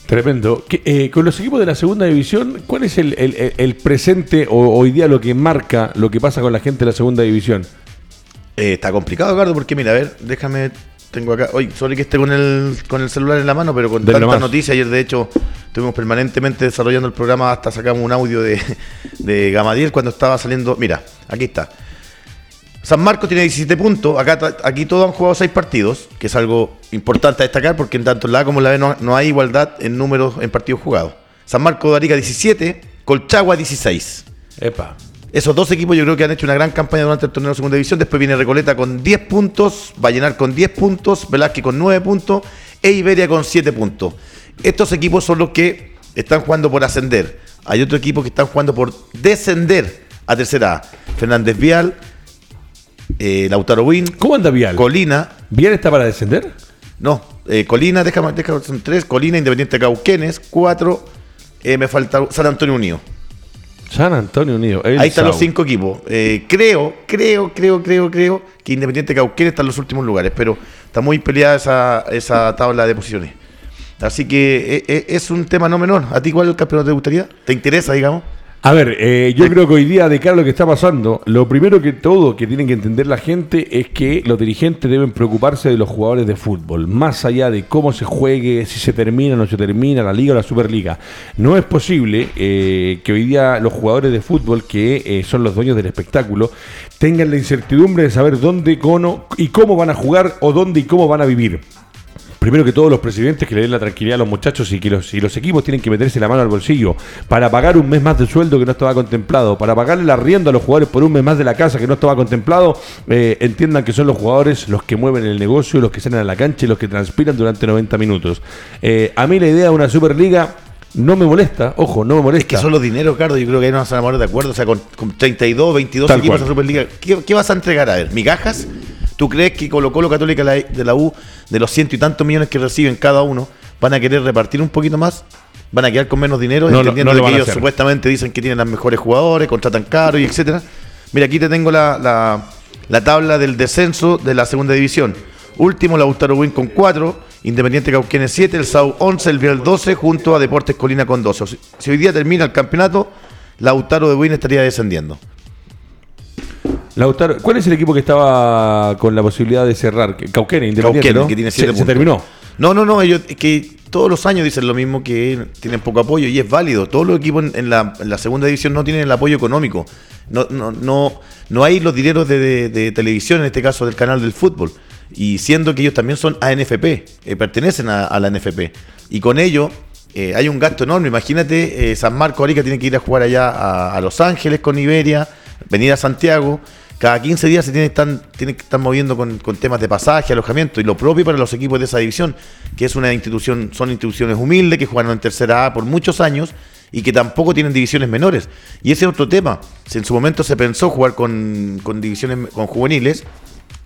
Tremendo. ¿Qué, eh, con los equipos de la segunda división, ¿cuál es el, el- presente o hoy día lo que marca lo que pasa con la gente de la segunda división? Eh, está complicado, Eduardo, porque mira, a ver, déjame, tengo acá, oye, sorry que esté con el, con el celular en la mano, pero con tantas noticias, ayer de hecho estuvimos permanentemente desarrollando el programa, hasta sacamos un audio de, de Gamadiel cuando estaba saliendo, mira, aquí está. San Marcos tiene 17 puntos, acá aquí todos han jugado 6 partidos, que es algo importante a destacar porque en tanto en la A como en la B no, no hay igualdad en números en partidos jugados. San Marcos de Arica 17, Colchagua 16. Epa. Esos dos equipos yo creo que han hecho una gran campaña durante el torneo de segunda división. Después viene Recoleta con 10 puntos, Vallenar con 10 puntos, Velázquez con 9 puntos e Iberia con 7 puntos. Estos equipos son los que están jugando por ascender. Hay otro equipo que están jugando por descender a tercera A. Fernández Vial, eh, Lautaro Win, ¿Cómo anda Vial? Colina, ¿Vial está para descender? no, eh, Colina, déjame, déjame, son 3, Colina, Independiente Cauquenes, 4, me falta San Antonio Unido. San Antonio Unido. el Ahí están los cinco equipos. Eh, creo, creo, creo, creo, creo que Independiente Cauquenes está en los últimos lugares, pero está muy peleada esa, esa tabla de posiciones. Así que eh, eh, es un tema no menor. ¿A ti cuál campeonato te gustaría? ¿Te interesa, digamos? A ver, eh, yo creo que hoy día, de cara a lo que está pasando, lo primero que todo que tienen que entender la gente es que los dirigentes deben preocuparse de los jugadores de fútbol, más allá de cómo se juegue, si se termina o no se termina la liga o la superliga. No es posible eh, que hoy día los jugadores de fútbol, que eh, son los dueños del espectáculo, tengan la incertidumbre de saber dónde, cono y cómo van a jugar o dónde y cómo van a vivir. Primero que todos los presidentes que le den la tranquilidad a los muchachos y que los, y los equipos tienen que meterse la mano al bolsillo para pagar un mes más de sueldo que no estaba contemplado, para pagarle la rienda a los jugadores por un mes más de la casa que no estaba contemplado, eh, entiendan que son los jugadores los que mueven el negocio, los que salen a la cancha y los que transpiran durante 90 minutos. Eh, a mí la idea de una Superliga no me molesta, ojo, no me molesta. Es que son los dineros, Cardo, yo creo que ahí no nos vamos a poner de acuerdo. O sea, con, con 32, 22 Tal equipos cual. de Superliga, ¿qué, qué vas a entregar? A ver, ¿migajas? ¿Tú crees que Colo Colo Católica de la- U, de los ciento y tantos millones que reciben cada uno, van a querer repartir un poquito más? ¿Van a quedar con menos dinero? No, entendiendo no que ellos supuestamente dicen que tienen los mejores jugadores, contratan caro y etcétera. Mira, aquí te tengo la, la- la tabla del descenso de la segunda división. Último, Lautaro Win con 4, Independiente Cauquenes 7, el SAU 11, el Vial 12, junto a Deportes Colina con 12. O si, si hoy día termina el campeonato, Lautaro de Win estaría descendiendo. Lautaro, ¿cuál es el equipo que estaba con la posibilidad de cerrar? Cauquenes, Independiente, Cauquenes, ¿no? que tiene se, siete se terminó. No, no, no, ellos que todos los años dicen lo mismo que tienen poco apoyo y es válido. Todos los equipos en, en la, en la segunda división no tienen el apoyo económico. No, no, no, no hay los dineros de, de- de televisión, en este caso del canal del fútbol. Y siendo que ellos también son ANFP, eh, pertenecen a, a la NFP. Y con ello eh, hay un gasto enorme. Imagínate, eh, San Marco Arica tiene que ir a jugar allá a, a Los Ángeles con Iberia, venir a Santiago. Cada 15 días se tiene que estar, que estar moviendo con, con temas de pasaje, alojamiento. Y lo propio para los equipos de esa división, que es una institución, son instituciones humildes que jugaron en tercera A por muchos años y que tampoco tienen divisiones menores. Y ese es otro tema. Si en su momento se pensó jugar con, con divisiones con juveniles,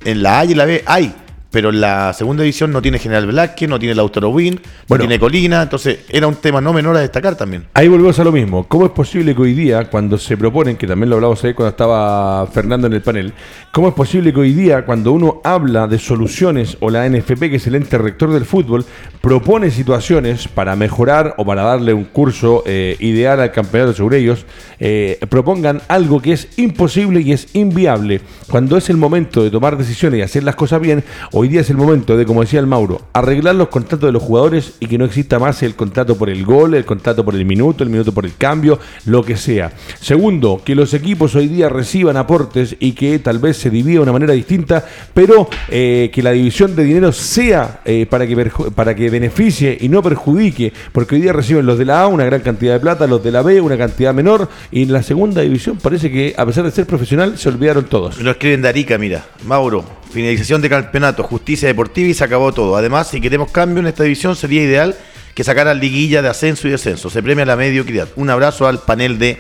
en la A y en la B hay, pero la segunda división no tiene General Velázquez, no tiene Lautaro Win, no tiene Colina, entonces era un tema no menor a destacar también. Ahí volvemos a lo mismo. ¿Cómo es posible que hoy día, cuando se proponen, que también lo hablamos ahí cuando estaba Fernando en el panel, cómo es posible que hoy día, cuando uno habla de soluciones o la NFP, que es el ente rector del fútbol, propone situaciones para mejorar o para darle un curso eh, ideal al campeonato sobre ellos, eh, propongan algo que es imposible y es inviable? Cuando es el momento de tomar decisiones y hacer las cosas bien, hoy día es el momento de, como decía el Mauro, arreglar los contratos de los jugadores y que no exista más el contrato por el gol, el contrato por el minuto, el minuto por el cambio, lo que sea. Segundo, que los equipos hoy día reciban aportes y que tal vez se divida de una manera distinta, pero eh, que la división de dinero sea eh, para, que para que beneficie y no perjudique, porque hoy día reciben los de la A una gran cantidad de plata, los de la B una cantidad menor, y en la segunda división parece que a pesar de ser profesional se olvidaron todos. Lo escriben de Arica, mira. Mauro, finalización de campeonato, justicia deportiva y se acabó todo. Además, si queremos cambio en esta división, sería ideal que sacaran liguilla de ascenso y descenso. Se premia la mediocridad. Un abrazo al panel de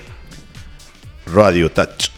Radio Touch.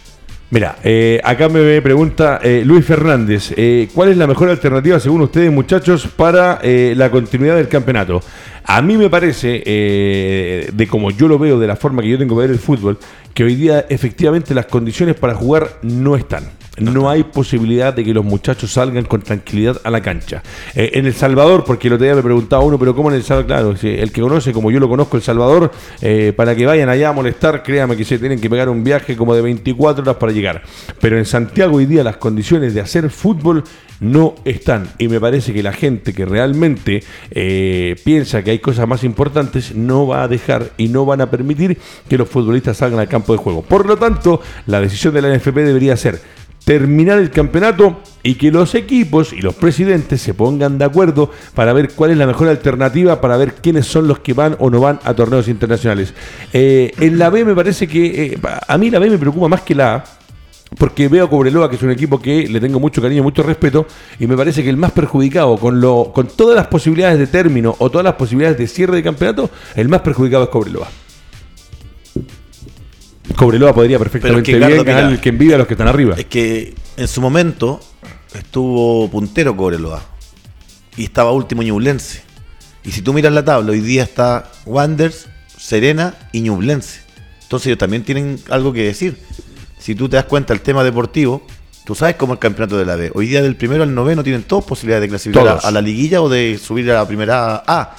Mira, eh, acá me pregunta eh, Luis Fernández, eh, ¿cuál es la mejor alternativa según ustedes muchachos para la continuidad del campeonato? A mí me parece, de como yo lo veo, de la forma que yo tengo que ver el fútbol, que hoy día efectivamente las condiciones para jugar no están. No hay posibilidad de que los muchachos salgan con tranquilidad a la cancha. Eh, en El Salvador, porque el otro día me preguntaba uno, pero ¿cómo en El Salvador? Claro, si el que conoce, como yo lo conozco, El Salvador, eh, para que vayan allá a molestar, créame que se tienen que pegar un viaje como de 24 horas para llegar. Pero en Santiago hoy día las condiciones de hacer fútbol no están. Y me parece que la gente que realmente eh, piensa que hay cosas más importantes no va a dejar y no van a permitir que los futbolistas salgan al campo de juego. Por lo tanto, la decisión de la NFP debería ser terminar el campeonato y que los equipos y los presidentes se pongan de acuerdo para ver cuál es la mejor alternativa, para ver quiénes son los que van o no van a torneos internacionales. Eh, en la B me parece que eh, a mí la B me preocupa más que la A. Porque veo a Cobreloa, que es un equipo que le tengo mucho cariño, mucho respeto, y me parece que el más perjudicado, con, lo, con todas las posibilidades de término o todas las posibilidades de cierre de campeonato, el más perjudicado es Cobreloa. Cobreloa podría perfectamente bien ganar el que envidia a los que están arriba. Es que en su momento estuvo puntero Cobreloa y estaba último Ñublense. Y si tú miras la tabla, hoy día está Wanders, Serena y Ñublense. Entonces ellos también tienen algo que decir. Si tú te das cuenta del tema deportivo, tú sabes cómo es el campeonato de la B. Hoy día del primero al noveno tienen todos posibilidades de clasificar Todos. a la liguilla o de subir a la primera A.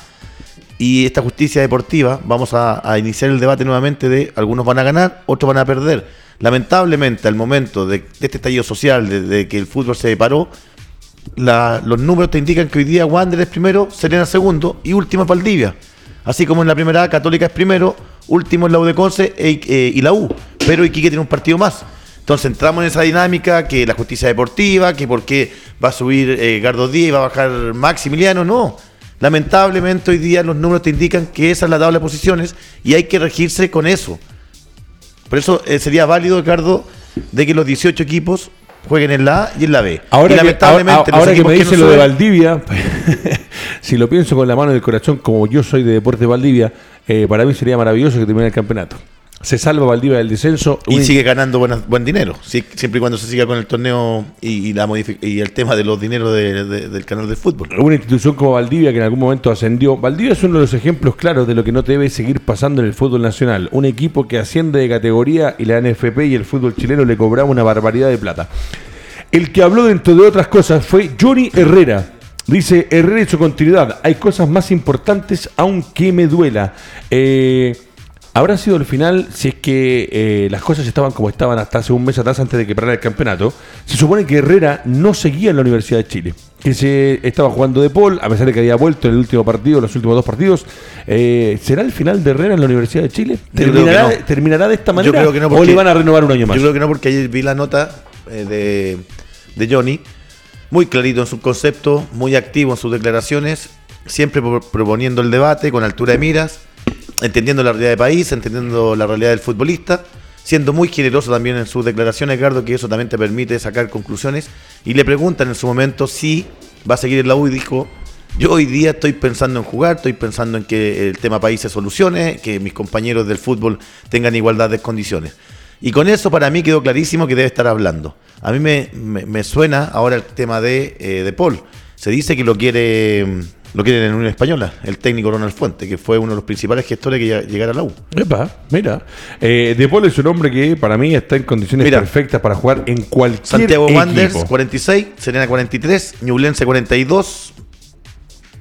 Y esta justicia deportiva, vamos a, iniciar el debate nuevamente de algunos van a ganar, otros van a perder. Lamentablemente, al momento de, de este estallido social, de, que el fútbol se paró, la- los números te indican que hoy día Wander es primero, Serena segundo y último es Valdivia. Así como en la primera Católica es primero, último es la U de Conce e- eh, y la U. Pero Iquique tiene un partido más. Entonces entramos en esa dinámica que la justicia deportiva, que por qué va a subir eh, Gardo Díaz y va a bajar Maximiliano, no. Lamentablemente hoy día los números te indican que esa es la tabla de posiciones y hay que regirse con eso. Por eso eh, sería válido, Ricardo, de que los 18 equipos jueguen en la A y en la B. Ahora y que, lamentablemente ahora, que me que dice no lo de Valdivia, si lo pienso con la mano del corazón, como yo soy de Deportes Valdivia, eh, para mí sería maravilloso que termine el campeonato. Se salva Valdivia del descenso. Y sigue ganando buena- buen dinero, siempre y cuando se siga con el torneo y, y la y el tema de los dineros de- de- del canal de fútbol. una institución como Valdivia que en algún momento ascendió. Valdivia es uno de los ejemplos claros de lo que no debe seguir pasando en el fútbol nacional. Un equipo que asciende de categoría y la NFP y el fútbol chileno le cobraba una barbaridad de plata. El que habló dentro de otras cosas fue Johnny Herrera. Dice Herrera y su continuidad. Hay cosas más importantes aunque me duela. Eh, Habrá sido el final si es que eh, las cosas estaban como estaban hasta hace un mes atrás antes de que parara el campeonato. Se supone que Herrera no seguía en la Universidad de Chile, que se estaba jugando de Paul, a pesar de que había vuelto en el último partido, los últimos dos partidos. Eh, ¿Será el final de Herrera en la Universidad de Chile? ¿Terminará, no. ¿Terminará de esta Yo manera? creo que no, ¿O le van a renovar un año más? Yo creo que no, porque ayer vi la nota eh, de, de Johnny, muy clarito en su concepto, muy activo en sus declaraciones, siempre pro- proponiendo el debate con altura de miras, entendiendo la realidad del país, entendiendo la realidad del futbolista, siendo muy generoso también en sus declaraciones, Edgardo, que eso también te permite sacar conclusiones. Y le preguntan en su momento si va a seguir en la U y dijo, yo hoy día estoy pensando en jugar, estoy pensando en que el tema país se solucione, que mis compañeros del fútbol tengan igualdad de condiciones. Y con eso para mí quedó clarísimo que debe estar hablando. A mí me, me- suena ahora el tema de, eh, de Paul. Se dice que lo quiere lo quiere en Unión Española, el técnico Ronald Fuente, que fue uno de los principales gestores que llega- llegara a la U. Epa, mira. Eh, de Paul es un hombre que para mí está en condiciones Mira. perfectas para jugar en cualquier Santiago equipo. Wanderers 46, Serena 43, Ñublense 42,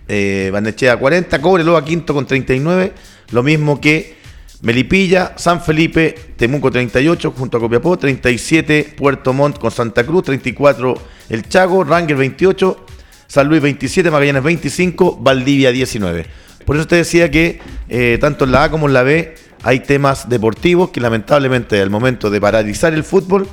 eh, Barnechea 40, Cobreloa quinto con 39, lo mismo que Melipilla, San Felipe, Temuco 38 junto a Copiapó, 37 Puerto Montt con Santa Cruz, 34 El Chago, Ranger 28, San Luis 27, Magallanes 25, Valdivia 19. Por eso te decía que eh, tanto en la A como en la B hay temas deportivos que lamentablemente al momento de paralizar el fútbol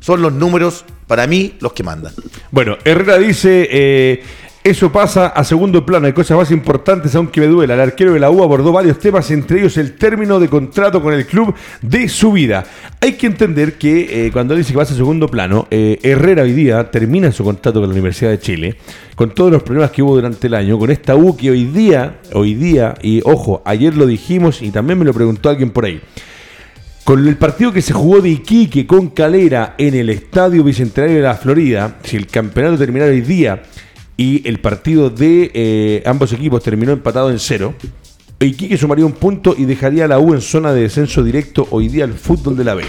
son los números, para mí, los que mandan. Bueno, Herrera dice, eh, eso pasa a segundo plano, hay cosas más importantes aunque me duela. El arquero de la U abordó varios temas, entre ellos el término de contrato con el club de su vida. Hay que entender que eh, cuando dice que pasa a segundo plano, eh, Herrera hoy día termina su contrato con la Universidad de Chile, con todos los problemas que hubo durante el año, con esta U que hoy día, hoy día, y ojo, ayer lo dijimos y también me lo preguntó alguien por ahí. Con el partido que se jugó de Iquique con Calera en el Estadio Bicentenario de la Florida, si el campeonato terminara hoy día y el partido de eh, ambos equipos terminó empatado en cero, Iquique sumaría un punto y dejaría a la U en zona de descenso directo hoy día al fútbol de la B.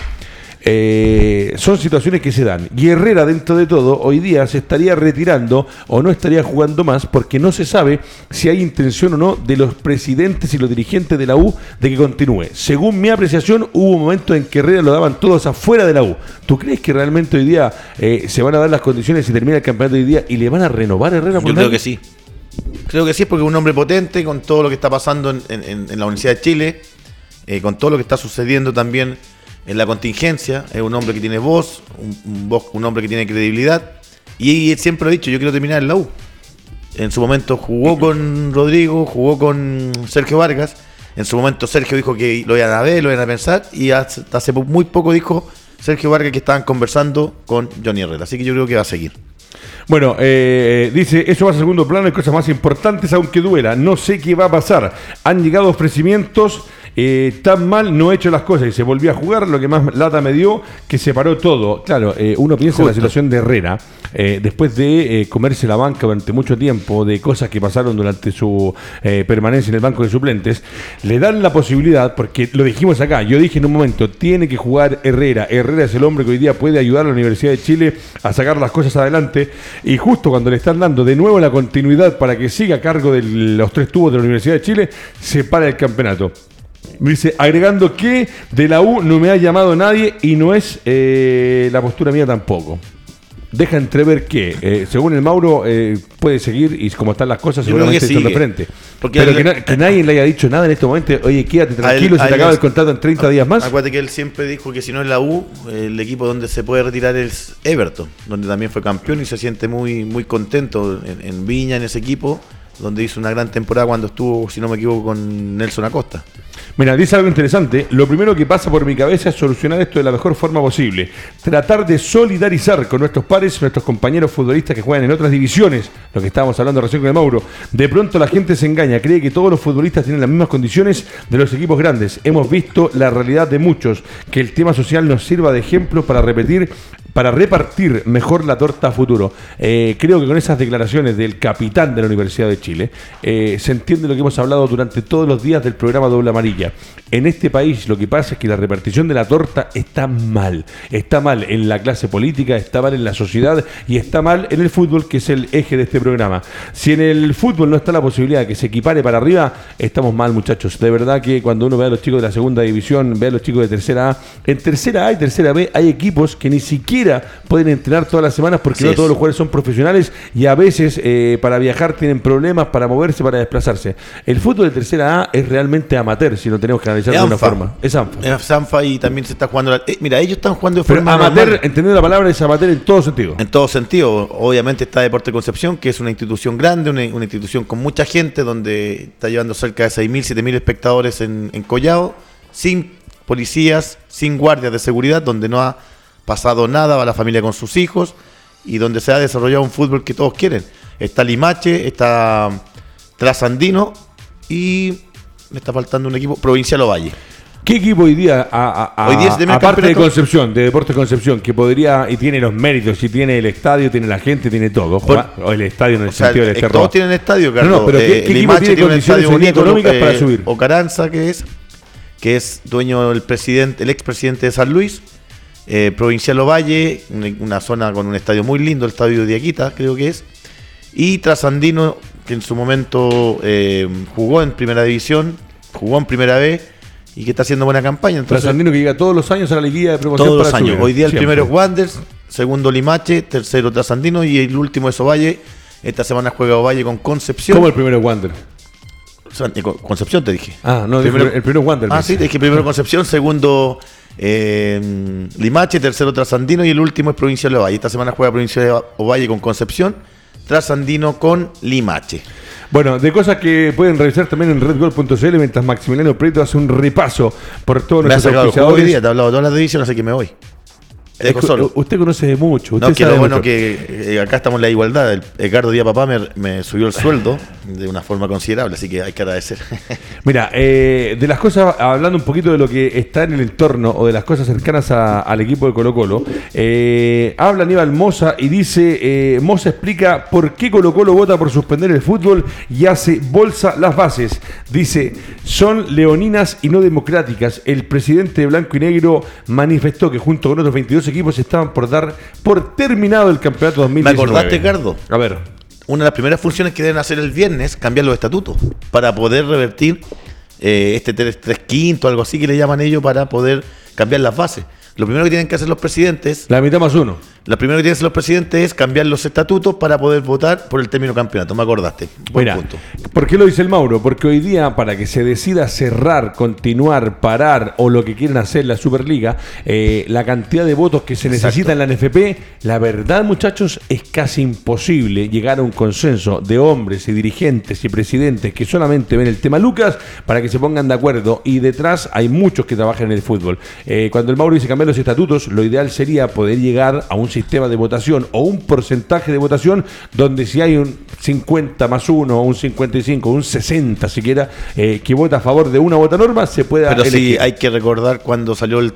Eh, son situaciones que se dan. Y Herrera, dentro de todo, hoy día se estaría retirando o no estaría jugando más porque no se sabe si hay intención o no de los presidentes y los dirigentes de la U de que continúe. Según mi apreciación, hubo momentos en que Herrera lo daban todos afuera de la U. ¿Tú crees que realmente hoy día eh, se van a dar las condiciones y termina el campeonato hoy día y le van a renovar a Herrera? por Yo creo que sí. Creo que sí, porque es un hombre potente con todo lo que está pasando en, en- en- en la Universidad de Chile, eh, con todo lo que está sucediendo también en la contingencia. Es un hombre que tiene voz, un, un voz- un hombre que tiene credibilidad. Y siempre lo he dicho, yo quiero terminar en la U. En su momento jugó con Rodrigo, jugó con Sergio Vargas. En su momento Sergio dijo que lo iban a ver, lo iban a pensar. Y hasta hace muy poco dijo Sergio Vargas que estaban conversando con Johnny Herrera. Así que yo creo que va a seguir. Bueno, eh, dice, eso va a segundo plano, hay cosas más importantes, aunque duela. No sé qué va a pasar. Han llegado ofrecimientos, eh, tan mal no he hecho las cosas y se volvió a jugar. Lo que más lata me dio, que se paró todo. Claro, eh, uno piensa en la situación de Herrera, eh, después de comerse la banca durante mucho tiempo, de cosas que pasaron durante su permanencia en el banco de suplentes, le dan la posibilidad, porque lo dijimos acá, yo dije en un momento, tiene que jugar Herrera. Herrera es el hombre que hoy día puede ayudar a la Universidad de Chile a sacar las cosas adelante. Y justo cuando le están dando de nuevo la continuidad para que siga a cargo de los tres tubos de la Universidad de Chile, se para el campeonato. Dice, agregando que de la U no me ha llamado nadie y no es eh, la postura mía tampoco. Deja entrever que, eh, según el Mauro, eh, puede seguir y como están las cosas, seguramente están de frente. Porque Pero que, na- que nadie le haya dicho nada en este momento, oye, quédate tranquilo, él- se te acaba el contrato en 30 días más. Acuérdate que él siempre dijo que si no es la U, el equipo donde se puede retirar es Everton, donde también fue campeón y se siente muy, muy contento en, en Viña, en ese equipo, donde hizo una gran temporada cuando estuvo, si no me equivoco, con Nelson Acosta. Mira, dice algo interesante. Lo primero que pasa por mi cabeza es solucionar esto de la mejor forma posible. Tratar de solidarizar con nuestros pares, nuestros compañeros futbolistas que juegan en otras divisiones. Lo que estábamos hablando recién con el Mauro. De pronto la gente se engaña, cree que todos los futbolistas tienen las mismas condiciones de los equipos grandes. Hemos visto la realidad de muchos, que el tema social nos sirva de ejemplo para repetir para repartir mejor la torta a futuro. Eh, creo que con esas declaraciones del capitán de la Universidad de Chile eh, se entiende lo que hemos hablado durante todos los días del programa Doble Amarilla. En este país lo que pasa es que la repartición de la torta está mal. Está mal en la clase política, está mal en la sociedad y está mal en el fútbol, que es el eje de este programa. Si en el fútbol no está la posibilidad de que se equipare para arriba, estamos mal, muchachos. De verdad que cuando uno ve a los chicos de la segunda división, ve a los chicos de tercera A, en tercera A y tercera B hay equipos que ni siquiera pueden entrenar todas las semanas porque no todos los jugadores son profesionales y a veces eh, para viajar tienen problemas para moverse, para desplazarse. El fútbol de tercera A es realmente amateur, si lo tenemos que analizar de alguna forma. Es ANFA. Es ANFA y también se está jugando. Eh, mira, ellos están jugando de forma. amateur, entendiendo la palabra, es amateur en todo sentido. En todo sentido. Obviamente está Deporte Concepción, que es una institución grande, una, institución con mucha gente, donde está llevando cerca de 6.000, 7.000 espectadores en, en Collado, sin policías, sin guardias de seguridad, donde no ha pasado nada, va la familia con sus hijos y donde se ha desarrollado un fútbol que todos quieren. Está Limache, está Trasandino y me está faltando un equipo, Provincial Ovalle. ¿Qué equipo hoy día, hoy día aparte de Concepción, de Deportes Concepción, que podría y tiene los méritos, y tiene el estadio, tiene la gente, tiene todo, o el estadio en el sentido del Todos tienen estadio, Carlos. No, pero ¿qué, eh, equipo tiene, condiciones económicas para eh, subir? Ocaranza, que es, que es dueño del presidente, el expresidente de San Luis, eh, Provincial Ovalle, una, zona con un estadio muy lindo, el estadio de Aquita, creo que es. Y Trasandino, que en su momento eh, jugó en primera división, jugó en primera B y que está haciendo buena campaña. Trasandino que llega todos los años a la liguilla de promoción. Todos los años. Hoy día el primero es Wanders, segundo Limache, tercero Trasandino y el último es Ovalle. Esta semana juega Ovalle con Concepción. ¿Cómo el primero es Wander? Concepción te dije. Ah, no, el primero Wander. Ah, sí, te dije primero Concepción, segundo eh, Limache, tercero Trasandino y el último es Provincia de Ovalle. Esta semana juega Provincia de Ovalle con Concepción, Trasandino con Limache. Bueno, de cosas que pueden revisar también en redgol.cl mientras Maximiliano Prieto hace un repaso por todos nuestros Hoy día, te he hablado todas las divisiones, así que me voy. Usted conoce de mucho. Usted no, que lo bueno que eh, acá estamos en la igualdad. El Edgardo Díaz Papá me, subió el sueldo de una forma considerable, así que hay que agradecer. Mira, eh, de las cosas, hablando un poquito de lo que está en el entorno o de las cosas cercanas al equipo de Colo Colo, eh, habla Aníbal Moza y dice, Moza explica por qué Colo Colo vota por suspender el fútbol y hace bolsa las bases. Dice, son leoninas y no democráticas. El presidente de Blanco y Negro manifestó que junto con otros 22 equipos estaban por dar por terminado el campeonato 2019. ¿Me acordaste, Cardo? A ver. Una de las primeras funciones que deben hacer el viernes, cambiar los estatutos, para poder revertir eh, este 3, 3 quinto, algo así que le llaman ellos, para poder cambiar las bases. Lo primero que tienen que hacer los presidentes. La mitad más uno. Lo primero que tienen que hacer los presidentes es cambiar los estatutos para poder votar por el término campeonato. Me acordaste. Buen punto. ¿Por qué lo dice el Mauro? Porque hoy día, para que se decida cerrar, continuar, parar o lo que quieren hacer la Superliga, eh, la cantidad de votos que se necesita en la NFP, la verdad, muchachos, es casi imposible llegar a un consenso de hombres y dirigentes y presidentes que solamente ven el tema Lucas para que se pongan de acuerdo. Y detrás hay muchos que trabajan en el fútbol. Eh, cuando el Mauro dice cambiar los estatutos, lo ideal sería poder llegar a un sistema de votación o un porcentaje de votación donde si hay un 50 más 1, un 55, un 60 siquiera, eh, que vota a favor de una vota norma, se pueda Pero sí hay que recordar cuando salió el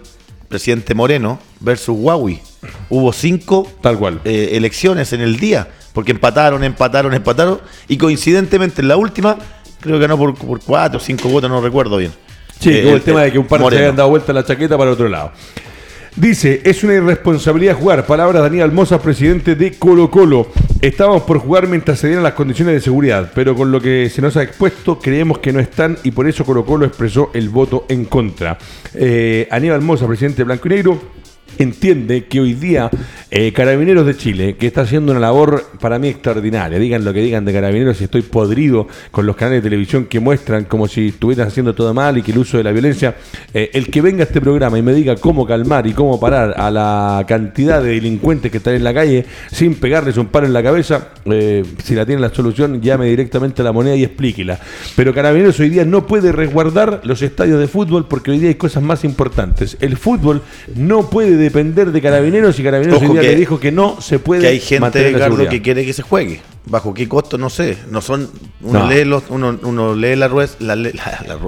presidente Moreno versus Huawei. Hubo cinco Tal cual. Eh, elecciones en el día, porque empataron, empataron, empataron, y coincidentemente en la última, creo que ganó por, por cuatro o cinco votos, no recuerdo bien. Sí, eh, el, tema de que un par se habían dado vuelta la chaqueta para otro lado. Dice, es una irresponsabilidad jugar. Palabras Daniel Almoza, presidente de Colo Colo. Estábamos por jugar mientras se dieran las condiciones de seguridad, pero con lo que se nos ha expuesto creemos que no están y por eso Colo Colo expresó el voto en contra. Eh, Aníbal Mosa, presidente de Blanco y Negro, entiende que hoy día eh, Carabineros de Chile, que está haciendo una labor para mí extraordinaria, digan lo que digan de Carabineros, y estoy podrido con los canales de televisión que muestran como si estuvieran haciendo todo mal y que el uso de la violencia, eh, el que venga a este programa y me diga cómo calmar y cómo parar a la cantidad de delincuentes que están en la calle sin pegarles un palo en la cabeza, eh, si la tiene la solución, llame directamente a la moneda y explíquela. Pero Carabineros hoy día no puede resguardar los estadios de fútbol porque hoy día hay cosas más importantes. El fútbol no puede depender de Carabineros y Carabineros hoy día le dijo que no se puede que hay gente, Ricardo, que quiere que se juegue. ¿Bajo qué costo? No sé. No son. Uno lee los, uno, uno lee la rueda. La, la,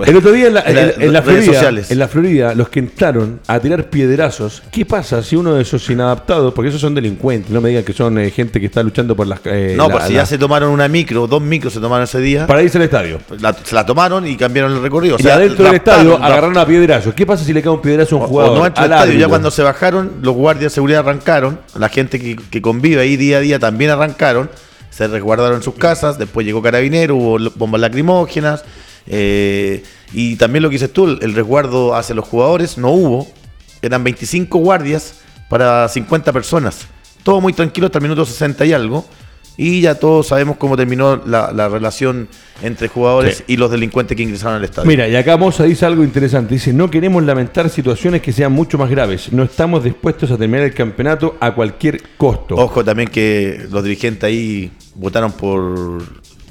el otro día en la, en, la Florida, sociales. en la Florida, los que entraron a tirar piedrazos, ¿qué pasa si uno de esos inadaptados, porque esos son delincuentes, no me digan que son eh, gente que está luchando por las. Eh, no, pues si ya se tomaron una micro, dos micros se tomaron ese día. Para irse al estadio. se la tomaron y cambiaron el recorrido. O sea, y adentro del estadio agarraron a piedrazos. ¿Qué pasa si le cae un piedrazo a un jugador? no al estadio, ya cuando se bajaron, los guardias de seguridad arrancaron, la gente que, que convive ahí día a día también arrancaron se resguardaron en sus casas, después llegó carabinero, hubo bombas lacrimógenas, eh, y también lo que dices tú, el resguardo hacia los jugadores no hubo, eran 25 guardias para 50 personas, todo muy tranquilo hasta el minuto 60 y algo, y ya todos sabemos cómo terminó la, relación entre jugadores y los delincuentes que ingresaron al estadio. Mira, y acá Moza dice algo interesante. Dice, no queremos lamentar situaciones que sean mucho más graves. No estamos dispuestos a terminar el campeonato a cualquier costo. Ojo también que los dirigentes ahí votaron por,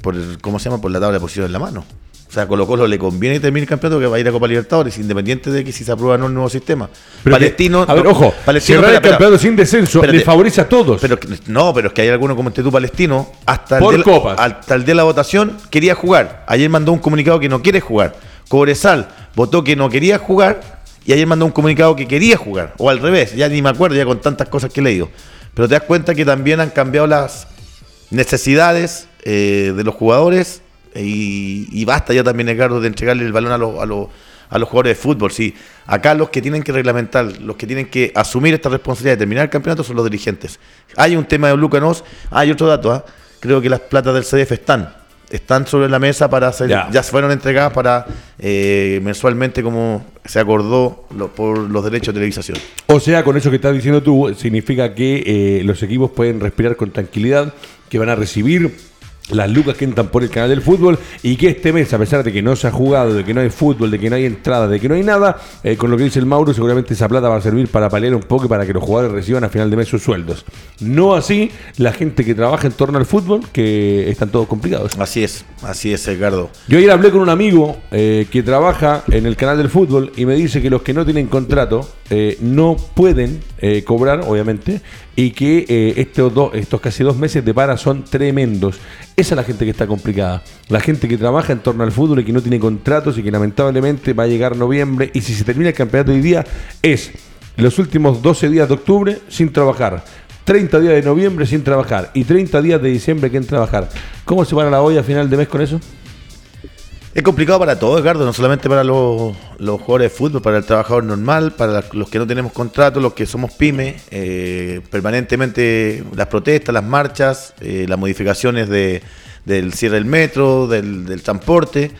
por ¿cómo se llama? Por la tabla de posición en la mano. O sea, a Colo Colo le conviene terminar el campeonato que va a ir a Copa Libertadores, independiente de que si se aprueba o no el nuevo sistema. Palestino. a ver, ojo, Palestino, cerrar el campeonato sin descenso le favorece a todos. Pero, no, pero es que hay algunos como este tú palestino, hasta el, día, hasta el día de la votación quería jugar. Ayer mandó un comunicado que no quiere jugar. Cobresal votó que no quería jugar y ayer mandó un comunicado que quería jugar. O al revés, ya ni me acuerdo, ya con tantas cosas que he leído. Pero te das cuenta que también han cambiado las necesidades eh, de los jugadores y, basta ya también, Edgardo, de entregarle el balón a, los, a, los, a los jugadores de fútbol. Sí, acá los que tienen que reglamentar, los que tienen que asumir esta responsabilidad de terminar el campeonato son los dirigentes. Hay un tema de Lucanos, hay otro dato, ¿ah? creo que las platas del CDF están. Están sobre la mesa para hacer, ya, ya fueron entregadas para eh, mensualmente como se acordó por los derechos de televisación. O sea, con eso que estás diciendo tú, significa que eh, los equipos pueden respirar con tranquilidad, que van a recibir las lucas que entran por el canal del fútbol y que este mes, a pesar de que no se ha jugado, de que no hay fútbol, de que no hay entrada, de que no hay nada, eh, con lo que dice el Mauro, seguramente esa plata va a servir para paliar un poco y para que los jugadores reciban a final de mes sus sueldos. No así la gente que trabaja en torno al fútbol, que están todos complicados. Así es, así es, Edgardo. Yo ayer hablé con un amigo eh, que trabaja en el canal del fútbol y me dice que los que no tienen contrato eh, no pueden cobrar, obviamente, y que estos, dos, estos casi dos meses de para son tremendos. Esa es la gente que está complicada. La gente que trabaja en torno al fútbol y que no tiene contratos y que lamentablemente va a llegar noviembre. Y si se termina el campeonato hoy día, es los últimos 12 días de octubre sin trabajar. 30 días de noviembre sin trabajar y 30 días de diciembre que trabajar. ¿Cómo se va a la olla a final de mes con eso? Es complicado para todos, Edgardo, no solamente para los, jugadores de fútbol, para el trabajador normal, para los que no tenemos contrato, los que somos pymes, eh, permanentemente las protestas, las marchas, eh, las modificaciones de, del cierre del metro, del, transporte,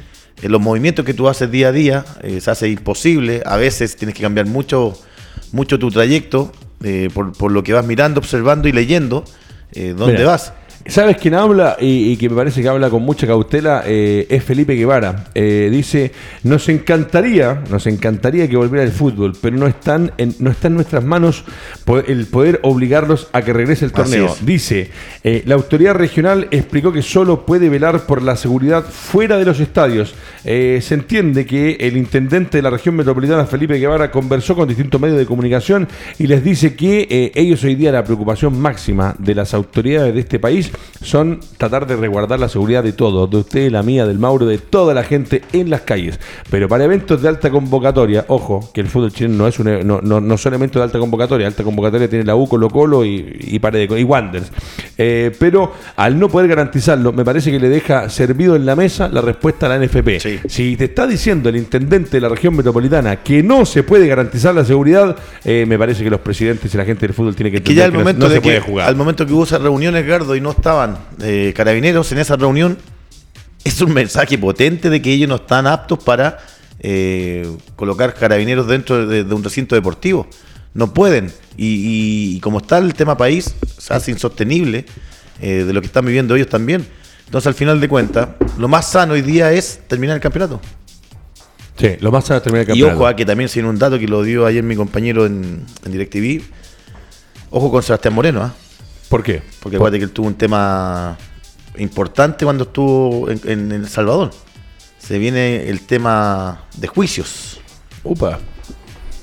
eh, los movimientos que tú haces día a día, se hace imposible, a veces tienes que cambiar mucho, mucho tu trayecto por, por, lo que vas mirando, observando y leyendo, dónde vas. ¿Sabes quién habla y, que me parece que habla con mucha cautela? Eh, es Felipe Guevara. Eh, dice, nos encantaría, nos encantaría que volviera el fútbol, pero no, están en, no está en nuestras manos el poder obligarlos a que regrese el torneo. Dice, eh, la autoridad regional explicó que solo puede velar por la seguridad fuera de los estadios. se entiende que el intendente de la región metropolitana, Felipe Guevara, conversó con distintos medios de comunicación y les dice que ellos hoy día la preocupación máxima de las autoridades de este país son tratar de resguardar la seguridad de todos, de usted, la mía, del Mauro, de toda la gente en las calles. Pero para eventos de alta convocatoria, ojo, que el fútbol chileno no es un, no, no, son eventos de alta convocatoria, alta convocatoria tiene la U, Colo Colo y, y y Wanders. Eh, pero al no poder garantizarlo, me parece que le deja servido en la mesa la respuesta a la NFP. Si te está diciendo el intendente de la región metropolitana que no se puede garantizar la seguridad, eh, me parece que los presidentes y la gente del fútbol tienen que entender que, ya al momento no, se puede jugar. Al momento que hubo esa reunión, Edgardo, y no estaban eh, carabineros en esa reunión, es un mensaje potente de que ellos no están aptos para eh, colocar carabineros dentro de, un recinto deportivo. no pueden. Y, y como está el tema país, se hace insostenible eh, de lo que están viviendo ellos también. Entonces, al final de cuentas, lo más sano hoy día es terminar el campeonato. Sí, lo más sano es terminar el Y campeonato. ojo a que también sin un dato que lo dio ayer mi compañero en, en DirecTV. Ojo con Sebastián Moreno, ¿ah? ¿Por qué? porque acuérdate que él tuvo un tema importante cuando estuvo en, en El Salvador. Se viene el tema de juicios. Upa.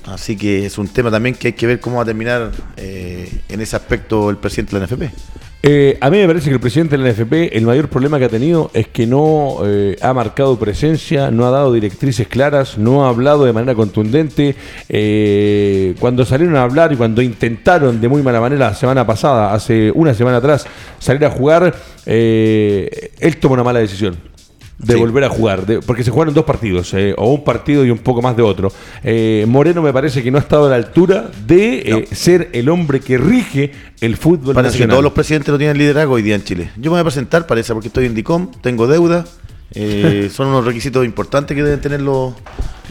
Así que es un tema también que hay que ver cómo va a terminar eh, en ese aspecto el presidente de la NFP. Eh, a mí me parece que el presidente de la NFP, el mayor problema que ha tenido es que no eh, ha marcado presencia, no ha dado directrices claras, no ha hablado de manera contundente. Eh, cuando salieron a hablar y cuando intentaron de muy mala manera la semana pasada, hace una semana atrás, salir a jugar, eh, él tomó una mala decisión. De Sí. volver a jugar, de- porque se jugaron dos partidos, eh, o un partido y un poco más de otro. Eh, Moreno me parece que no ha estado a la altura de eh, ser el hombre que rige el fútbol Parece que todos los presidentes no tienen liderazgo hoy día en Chile. Yo me voy a presentar, parece, porque estoy en DICOM, tengo deuda. eh, son unos requisitos importantes que deben tener los,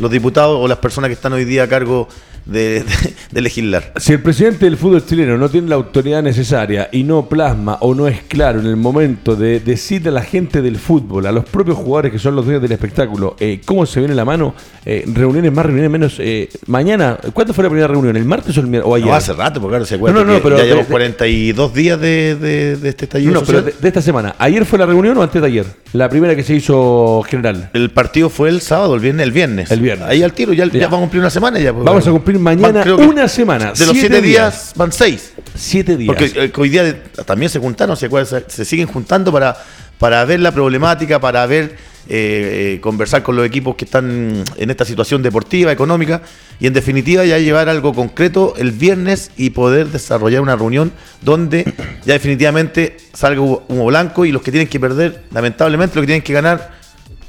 los diputados o las personas que están hoy día a cargo de, de- de legislar. Si el presidente del fútbol chileno no tiene la autoridad necesaria y no plasma o no es claro en el momento de decirle a la gente del fútbol, a los propios jugadores que son los dueños del espectáculo, eh, cómo se viene la mano, eh, reuniones más, reuniones menos. eh, mañana, ¿cuándo fue la primera reunión? ¿El martes o el miércoles? O ayer? No, hace rato, porque claro, se acuerda No, no, no, pero ya de- llevamos de- 42 días de, este estallido No, pero social. de, de esta semana. ¿Ayer fue la reunión o antes de ayer? La primera que se hizo general. El partido fue el sábado, el viernes, el viernes. El viernes. Ahí al tiro, ya, ya Ya. vamos a cumplir una semana ya. pues, Vamos a cumplir mañana Van, una semana. De los siete días, van seis. Siete días. Porque eh, hoy día de- también se juntaron, se, se, siguen juntando para, para ver la problemática, para ver, eh, eh, conversar con los equipos que están en esta situación deportiva, económica, y en definitiva ya llevar algo concreto el viernes y poder desarrollar una reunión donde ya definitivamente salga humo blanco y los que tienen que perder, lamentablemente, los que tienen que ganar,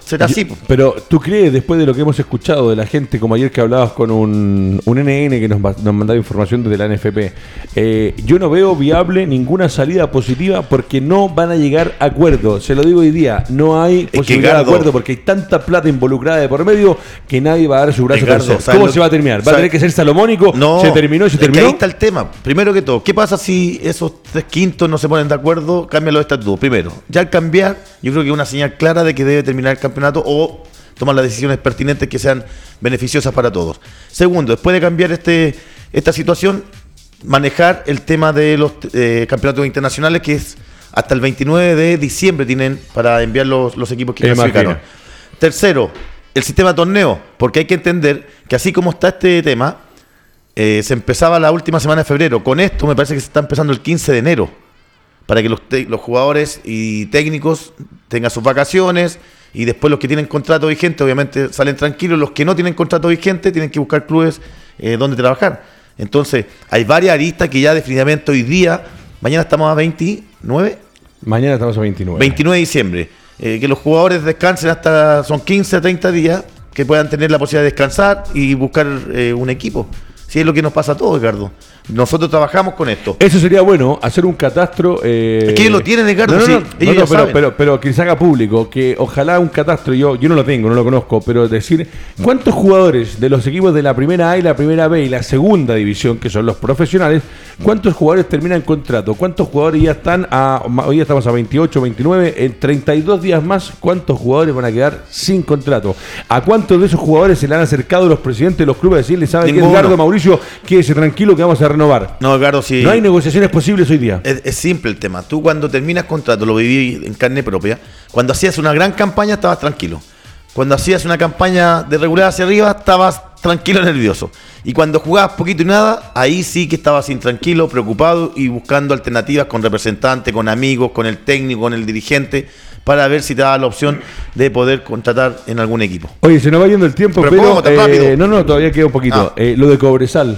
será así. Pero tú crees, después de lo que hemos escuchado de la gente, como ayer que hablabas con un, un NN que nos, va- nos mandaba información desde la NFP, eh, yo no veo viable ninguna salida positiva porque no van a llegar a acuerdo. Se lo digo hoy día, no hay que, posibilidad de Gardo- acuerdo porque hay tanta plata involucrada de por medio que nadie va a dar su brazo a torcer. ¿sabes ¿Cómo lo- se va a terminar? ¿Va a tener que ser salomónico? ¿Se terminó y se es que terminó? ahí está el tema. Primero que todo, ¿qué pasa si esos tres quintos no se ponen de acuerdo? Cambian los estatutos. Primero, ya al cambiar, yo creo que es una señal clara de que debe terminar el campeonato o tomar las decisiones pertinentes que sean beneficiosas para todos. Segundo, después de cambiar este, esta situación, manejar el tema de los eh, campeonatos internacionales, que es hasta el 29 de diciembre tienen para enviar los, los equipos que Imagina. clasificaron. Tercero, el sistema de torneo, porque hay que entender que así como está este tema, eh, se empezaba la última semana de febrero. Con esto me parece que se está empezando el 15 de enero, para que los, los jugadores y técnicos tengan sus vacaciones y después los que tienen contrato vigente obviamente salen tranquilos, los que no tienen contrato vigente tienen que buscar clubes eh, donde trabajar. Entonces, hay varias aristas que ya definitivamente hoy día, mañana estamos a 29, Mañana estamos a 29. 29 de diciembre. Eh, que los jugadores descansen hasta, son 15 a 30 días, que puedan tener la posibilidad de descansar y buscar eh, un equipo. Si es lo que nos pasa a todos, Ricardo. Nosotros trabajamos con esto. Eso sería bueno, hacer un catastro. eh, Es que lo tienen, Edgardo, No, no, sí, no, ellos no, no, pero, saben. pero, pero que se haga público, que ojalá un catastro, yo, yo no lo tengo, no lo conozco, pero decir cuántos jugadores de los equipos de la primera A y la primera B y la segunda división, que son los profesionales, cuántos jugadores terminan contrato, cuántos jugadores ya están a, hoy ya estamos a 28, 29, en 32 días más, cuántos jugadores van a quedar sin contrato, a cuántos de esos jugadores se le han acercado los presidentes de los clubes a decirle, ¿sabe qué, Ninguno. Edgardo Mauricio? Quédese tranquilo que vamos a renovar. No, Edgardo, si No hay negociaciones posibles hoy día. es, es simple el tema. Tú cuando terminas contrato, lo viví en carne propia, cuando hacías una gran campaña estabas tranquilo. Cuando hacías una campaña de regular hacia arriba, estabas tranquilo, nervioso. Y cuando jugabas poquito y nada, ahí sí que estabas intranquilo, preocupado y buscando alternativas con representantes, con amigos, con el técnico, con el dirigente, para ver si te daba la opción de poder contratar en algún equipo. Oye, se nos va yendo el tiempo, Pero pero, ¿cómo? ¿Tan eh, no, no, todavía queda un poquito. Ah. Eh, lo de Cobresal,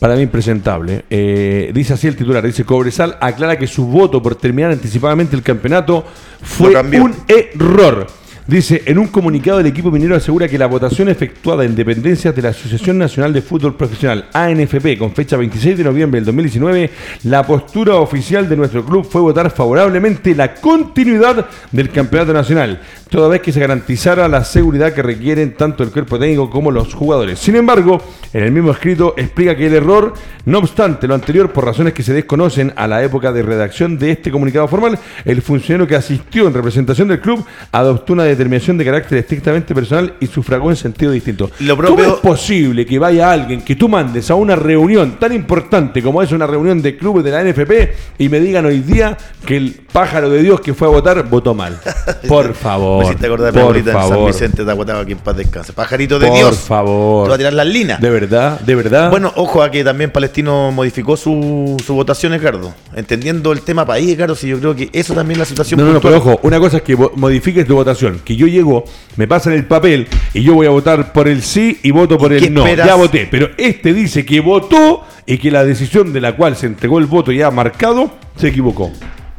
para mí impresentable. Eh, dice así el titular, dice Cobresal aclara que su voto por terminar anticipadamente el campeonato fue un error. Dice, en un comunicado el equipo minero asegura que la votación efectuada en dependencias de la Asociación Nacional de Fútbol Profesional, ANFP, con fecha 26 de noviembre del 2019, la postura oficial de nuestro club fue votar favorablemente la continuidad del campeonato nacional, toda vez que se garantizara la seguridad que requieren tanto el cuerpo técnico como los jugadores. Sin embargo, En el mismo escrito explica que el error, no obstante lo anterior, por razones que se desconocen a la época de redacción de este comunicado formal, el funcionario que asistió en representación del club adoptó una determinación de carácter estrictamente personal y sufragó en sentido distinto. Lo ¿Cómo propio- es posible que vaya alguien que tú mandes a una reunión tan importante como es una reunión de clubes de la NFP y me digan hoy día que el pájaro de Dios que fue a votar votó mal? Por favor. Me hiciste acordar de mi por abuelita en San favor. Vicente de Aguataba, aquí en paz descanse. Pajarito de Por Dios. favor. Te va a tirar las linas. De verdad, de verdad. Bueno, ojo a que también Palestino modificó su, su votación, Edgardo. Entendiendo el tema país, Edgardo, si yo creo que eso también es la situación No, no, pero ojo, una cosa es que modifiques tu votación, que yo llego, me pasan el papel y yo voy a votar por el sí y voto por ¿Y el no. esperas? Ya voté, pero este dice que votó y que la decisión de la cual se entregó el voto ya marcado se equivocó.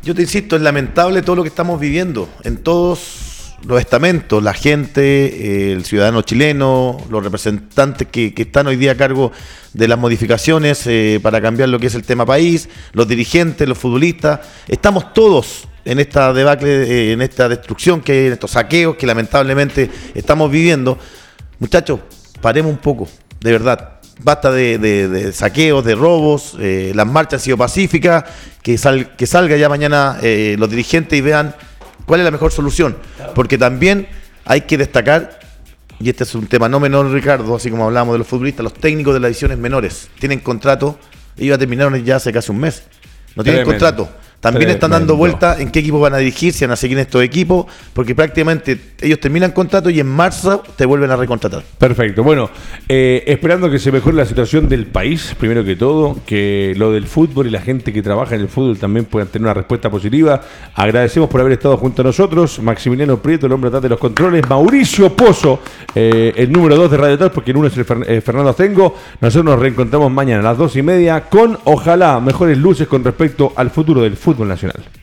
Yo te insisto, es lamentable todo lo que estamos viviendo en todos los estamentos, la gente, eh, el ciudadano chileno, los representantes que, están hoy día a cargo de las modificaciones eh, para cambiar lo que es el tema país, los dirigentes, los futbolistas, estamos todos en esta debacle, eh, en esta destrucción que en estos saqueos que lamentablemente estamos viviendo. Muchachos, paremos un poco, de verdad. Basta de, de- saqueos, de robos, las marchas han sido pacíficas, que, sal- que salga ya mañana los dirigentes y vean cuál es la mejor solución. Porque también hay que destacar, y este es un tema no menor, Ricardo, así como hablamos de los futbolistas, los técnicos de las divisiones menores tienen contrato, ellos ya terminaron ya hace casi un mes, no tienen Tremendo. contrato. También están dando vuelta en qué equipo van a dirigir, si van a seguir en estos equipos, porque prácticamente ellos terminan contrato y en marzo te vuelven a recontratar. Perfecto. Bueno, eh, esperando que se mejore la situación del país, primero que todo, que lo del fútbol y la gente que trabaja en el fútbol también puedan tener una respuesta positiva. Agradecemos por haber estado junto a nosotros. Maximiliano Prieto, el hombre atrás de los controles. Mauricio Pozo, eh, el número 2 de Radio Tal, porque el uno es el Fer- eh, Fernando Tengo. Nosotros nos reencontramos mañana a las dos y media con, ojalá, mejores luces con respecto al futuro del fútbol nacional.